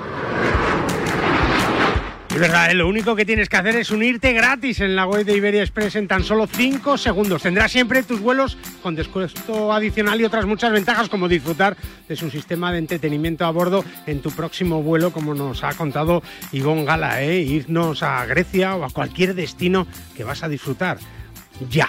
Es verdad, ¿eh? lo único que tienes que hacer es unirte gratis en la web de Iberia Express en tan solo 5 segundos. Tendrás siempre tus vuelos con descuento adicional y otras muchas ventajas como disfrutar de su sistema de entretenimiento a bordo en tu próximo vuelo, como nos ha contado Ivonne Gala, ¿eh? irnos a Grecia o a cualquier destino que vas a disfrutar ya,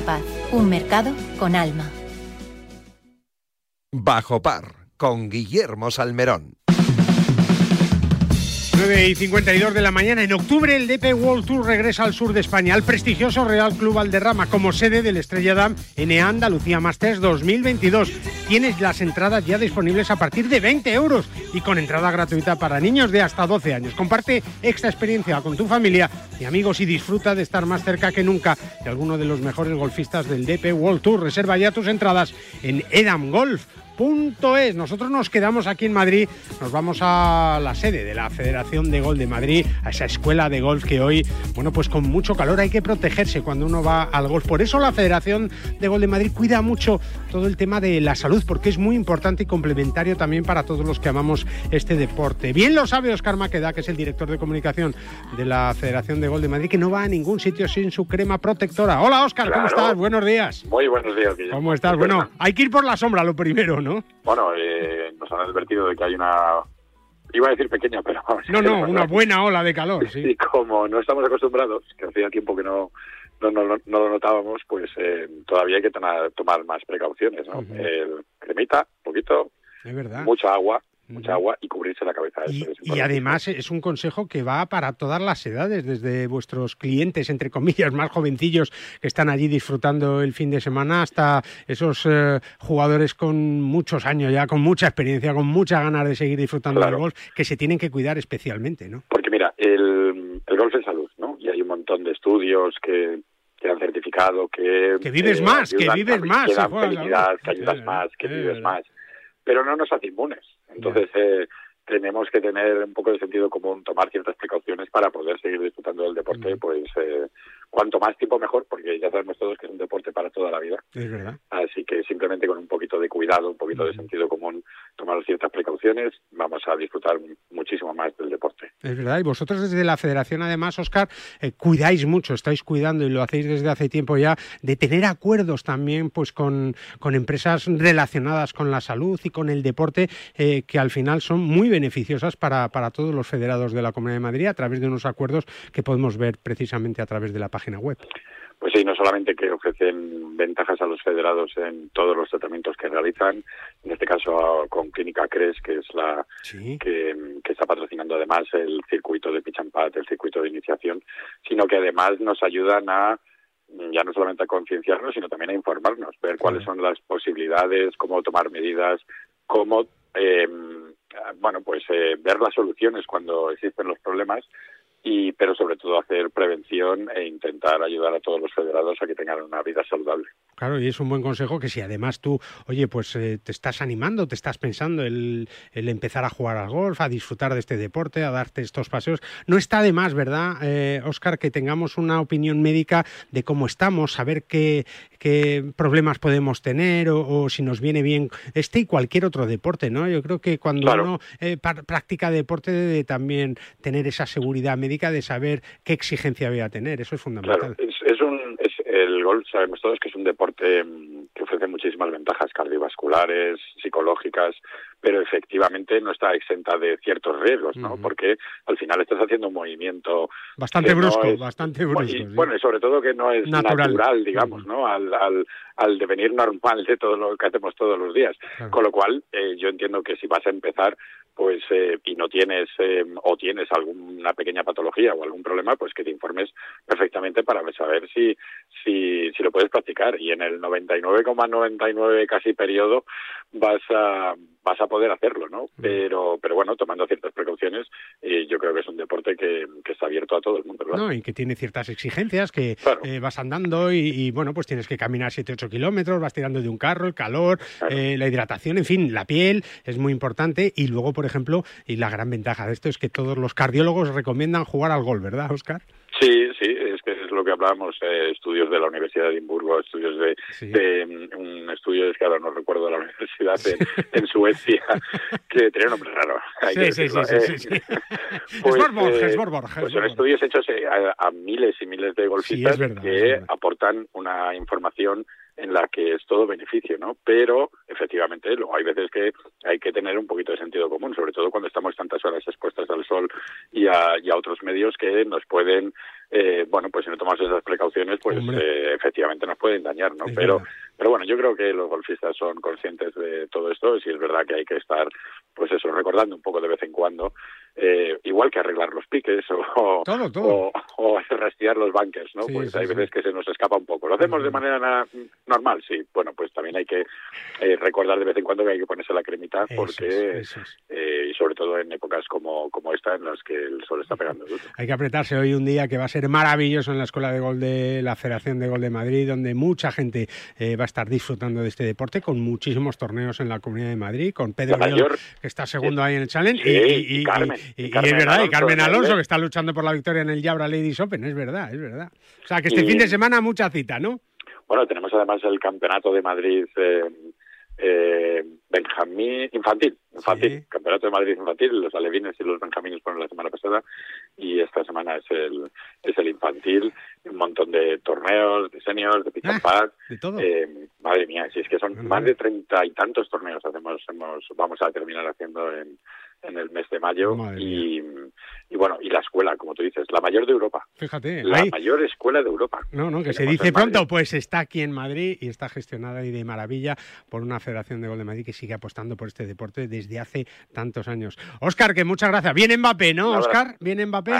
Un mercado con alma. Bajo par, con Guillermo Salmerón. 9 y 52 de la mañana. En octubre el DP World Tour regresa al sur de España, al prestigioso Real Club Valderrama, como sede del Estrella Damm NA Andalucía Masters 2022. Tienes las entradas ya disponibles a partir de 20 euros y con entrada gratuita para niños de hasta 12 años. Comparte esta experiencia con tu familia y amigos y disfruta de estar más cerca que nunca de alguno de los mejores golfistas del DP World Tour. Reserva ya tus entradas en Edam Golf es. Nosotros nos quedamos aquí en Madrid, nos vamos a la sede de la Federación de Golf de Madrid, a esa escuela de golf que hoy, bueno, pues con mucho calor hay que protegerse cuando uno va al golf. Por eso la Federación de Golf de Madrid cuida mucho todo el tema de la salud, porque es muy importante y complementario también para todos los que amamos este deporte. Bien lo sabe Oscar Maqueda, que es el director de comunicación de la Federación de Golf de Madrid, que no va a ningún sitio sin su crema protectora. Hola Oscar, ¿cómo estás? Buenos días. Muy buenos días. ¿Cómo estás? Bueno, hay que ir por la sombra, lo primero, ¿no? Bueno, eh, nos han advertido de que hay una, iba a decir pequeña, pero... (laughs) No, no, una buena ola de calor, sí. (laughs) Y como no estamos acostumbrados, que hacía tiempo que no, no, no, lo notábamos, pues eh, todavía hay que tomar, más precauciones, ¿no? El cremita, poquito, es verdad. mucha agua, mucha agua y cubrirse la cabeza. Y, y además es un consejo que va para todas las edades, desde vuestros clientes, entre comillas, más jovencillos que están allí disfrutando el fin de semana, hasta esos eh, jugadores con muchos años ya, con mucha experiencia, con muchas ganas de seguir disfrutando del golf, que se tienen que cuidar especialmente, ¿no? Porque mira, el, el golf es salud, ¿no? Y hay un montón de estudios que que han certificado que... Que vives eh, más, que vives más. Que dan felicidad, que ayudas más, que vives más. Pero no nos hace inmunes. Entonces, eh, tenemos que tener un poco de sentido común, tomar ciertas precauciones para poder seguir disfrutando del deporte, pues eh, cuanto más tiempo mejor, porque ya sabemos todos que es un deporte para toda la vida. Es verdad. Así que simplemente con un poquito de cuidado, un poquito de sentido común, tomar ciertas precauciones, vamos a disfrutar muchísimo más del deporte. Es verdad, y vosotros desde la federación, además, Oscar, eh, cuidáis mucho, estáis cuidando y lo hacéis desde hace tiempo ya, de tener acuerdos también pues con, con empresas relacionadas con la salud y con el deporte, eh, que al final son muy beneficiosas para, para todos los federados de la Comunidad de Madrid a través de unos acuerdos que podemos ver precisamente a través de la página web. Pues sí, no solamente que ofrecen ventajas a los federados en todos los tratamientos que realizan, en este caso con Clínica CRES, que es la que, que está patrocinando además el circuito de putt, el circuito de iniciación, sino que además nos ayudan a ya no solamente a concienciarnos, sino también a informarnos, ver cuáles son las posibilidades, cómo tomar medidas, cómo, eh, bueno, pues eh, ver las soluciones cuando existen los problemas y pero sobre todo hacer prevención e intentar ayudar a todos los federados a que tengan una vida saludable. Claro, y es un buen consejo que si además tú, oye, pues eh, te estás animando, te estás pensando el, el empezar a jugar al golf, a disfrutar de este deporte, a darte estos paseos, no está de más, ¿verdad, eh, Oscar, que tengamos una opinión médica de cómo estamos, saber qué, qué problemas podemos tener o, o si nos viene bien este y cualquier otro deporte, ¿no? Yo creo que cuando Claro. uno eh, par- practica deporte debe también tener esa seguridad médica de saber qué exigencia voy a tener, eso es fundamental. Claro, es, es un es el golf sabemos todos que es un deporte mm, que ofrece muchísimas ventajas cardiovasculares, psicológicas, pero efectivamente no está exenta de ciertos riesgos, ¿no? Porque al final estás haciendo un movimiento Bastante no brusco, es- bastante brusco. y, sí. bueno, y sobre todo que no es Natural. natural, digamos, ¿no? Al, al, al devenir normal de todo lo que hacemos todos los días. Claro. Con lo cual, eh, yo entiendo que si vas a empezar, pues, eh, y no tienes, eh, o tienes alguna pequeña patología o algún problema, pues que te informes perfectamente para saber si, si, si lo puedes practicar. Y en el 99,99 casi periodo vas a, vas a poder hacerlo, ¿no? Pero, pero bueno, tomando ciertas precauciones, eh, yo creo que es un deporte que, que está abierto a todo el mundo, ¿verdad? No, y que tiene ciertas exigencias, que eh, vas andando y, y, bueno, pues tienes que caminar 7-8 kilómetros, vas tirando de un carro, el calor, eh, la hidratación, en fin, la piel es muy importante. Y luego, por ejemplo, y la gran ventaja de esto es que todos los cardiólogos recomiendan jugar al gol, ¿verdad, Oscar? Sí, sí, es que es lo que hablábamos, eh, estudios de la Universidad de Edimburgo, estudios de, de, mm, un estudio, es que ahora no recuerdo la universidad en, en Suecia, (laughs) que tenía un nombre raro. hay Sí, sí, decirlo, sí, sí, eh. sí, sí. (laughs) Pues, Svorborg, eh, Svorborg, pues son estudios hechos eh, a, a miles y miles de golfistas que es aportan una información en la que es todo beneficio, ¿no? Pero efectivamente luego hay veces que hay que tener un poquito de sentido común, sobre todo cuando estamos tantas horas expuestas al sol y a, y a otros medios que nos pueden, eh, bueno, pues si no tomamos esas precauciones, pues eh, efectivamente nos pueden dañar, ¿no? Es Pero verdad. pero bueno, yo creo que los golfistas son conscientes de todo esto, y es verdad que hay que estar, pues eso, recordando un poco de vez en cuando, eh, igual que arreglar los piques o, Todo, todo. o, o rastrear los bunkers, ¿no? Sí, pues sí, hay sí. veces que se nos escapa un poco. ¿Lo hacemos de manera normal? Sí. Bueno, pues también hay que eh, recordar de vez en cuando que hay que ponerse la cremita, porque, eh, y sobre todo en épocas como, como esta, en las que el sol está pegando. Hay que apretarse hoy un día que va a ser maravilloso en la Escuela de Gol de la Federación de Gol de Madrid, donde mucha gente eh, va a estar disfrutando de este deporte, con muchísimos torneos en la Comunidad de Madrid, con Pedro mayor. que está segundo ahí en el Challenge, Sí, y, y y- y- Carmen, y- y y Carmen es verdad, y Alonso Carmen en el Alonso, que está luchando por la victoria en el Yabra Ladies Open, es verdad, es verdad. O sea, que este Y- fin de semana mucha cita, ¿no? Bueno, tenemos además el Campeonato de Madrid eh, eh, Benjamín infantil, infantil, Campeonato de Madrid infantil, los alevines y los benjamines fueron la semana pasada y esta semana es el es el infantil, un montón de torneos, de seniors, de pitch and putt. de todo. Eh, madre mía, si es que son más de treinta y tantos torneos hacemos, hemos, vamos a terminar haciendo en en el mes de mayo y, y, bueno, y la escuela, como tú dices, la mayor de Europa. Fíjate. La mayor escuela de Europa. No, no, que se dice pronto, pues está aquí en Madrid y está gestionada y de maravilla por una Federación de Gol de Madrid que sigue apostando por este deporte desde hace tantos años. Óscar, que muchas gracias. Viene Mbappé, ¿no, Óscar? ¿Viene Mbappé?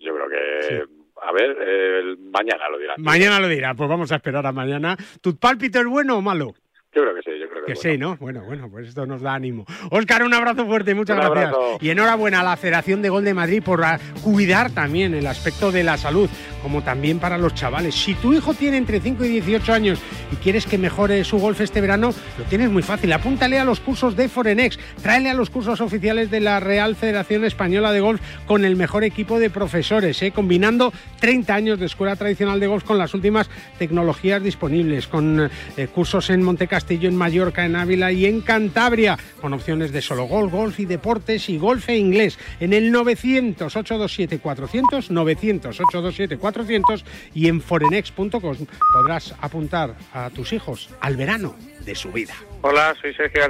yo creo que... A ver, eh, mañana lo dirá. Mañana lo dirá, pues vamos a esperar a mañana. ¿Tu pálpito es bueno o malo? Yo creo que sí, que, sí, ¿no? Bueno, bueno, pues esto nos da ánimo. Óscar, un abrazo fuerte, muchas gracias. Y enhorabuena a la Federación de Gol de Madrid por cuidar también el aspecto de la salud, como también para los chavales. Si tu hijo tiene entre 5 y 18 años y quieres que mejore su golf este verano, lo tienes muy fácil. Apúntale a los cursos de Forenex, tráele a los cursos oficiales de la Real Federación Española de Golf con el mejor equipo de profesores, ¿eh? combinando 30 años de escuela tradicional de golf con las últimas tecnologías disponibles, con eh, cursos en Monte Castillo, en Mallorca, en Ávila y en Cantabria, con opciones de solo golf, golf y deportes y golf e inglés. En el 900-827-400, 900-827-400 y en forenex.com podrás apuntar a tus hijos al verano de su vida. Hola, soy Sergio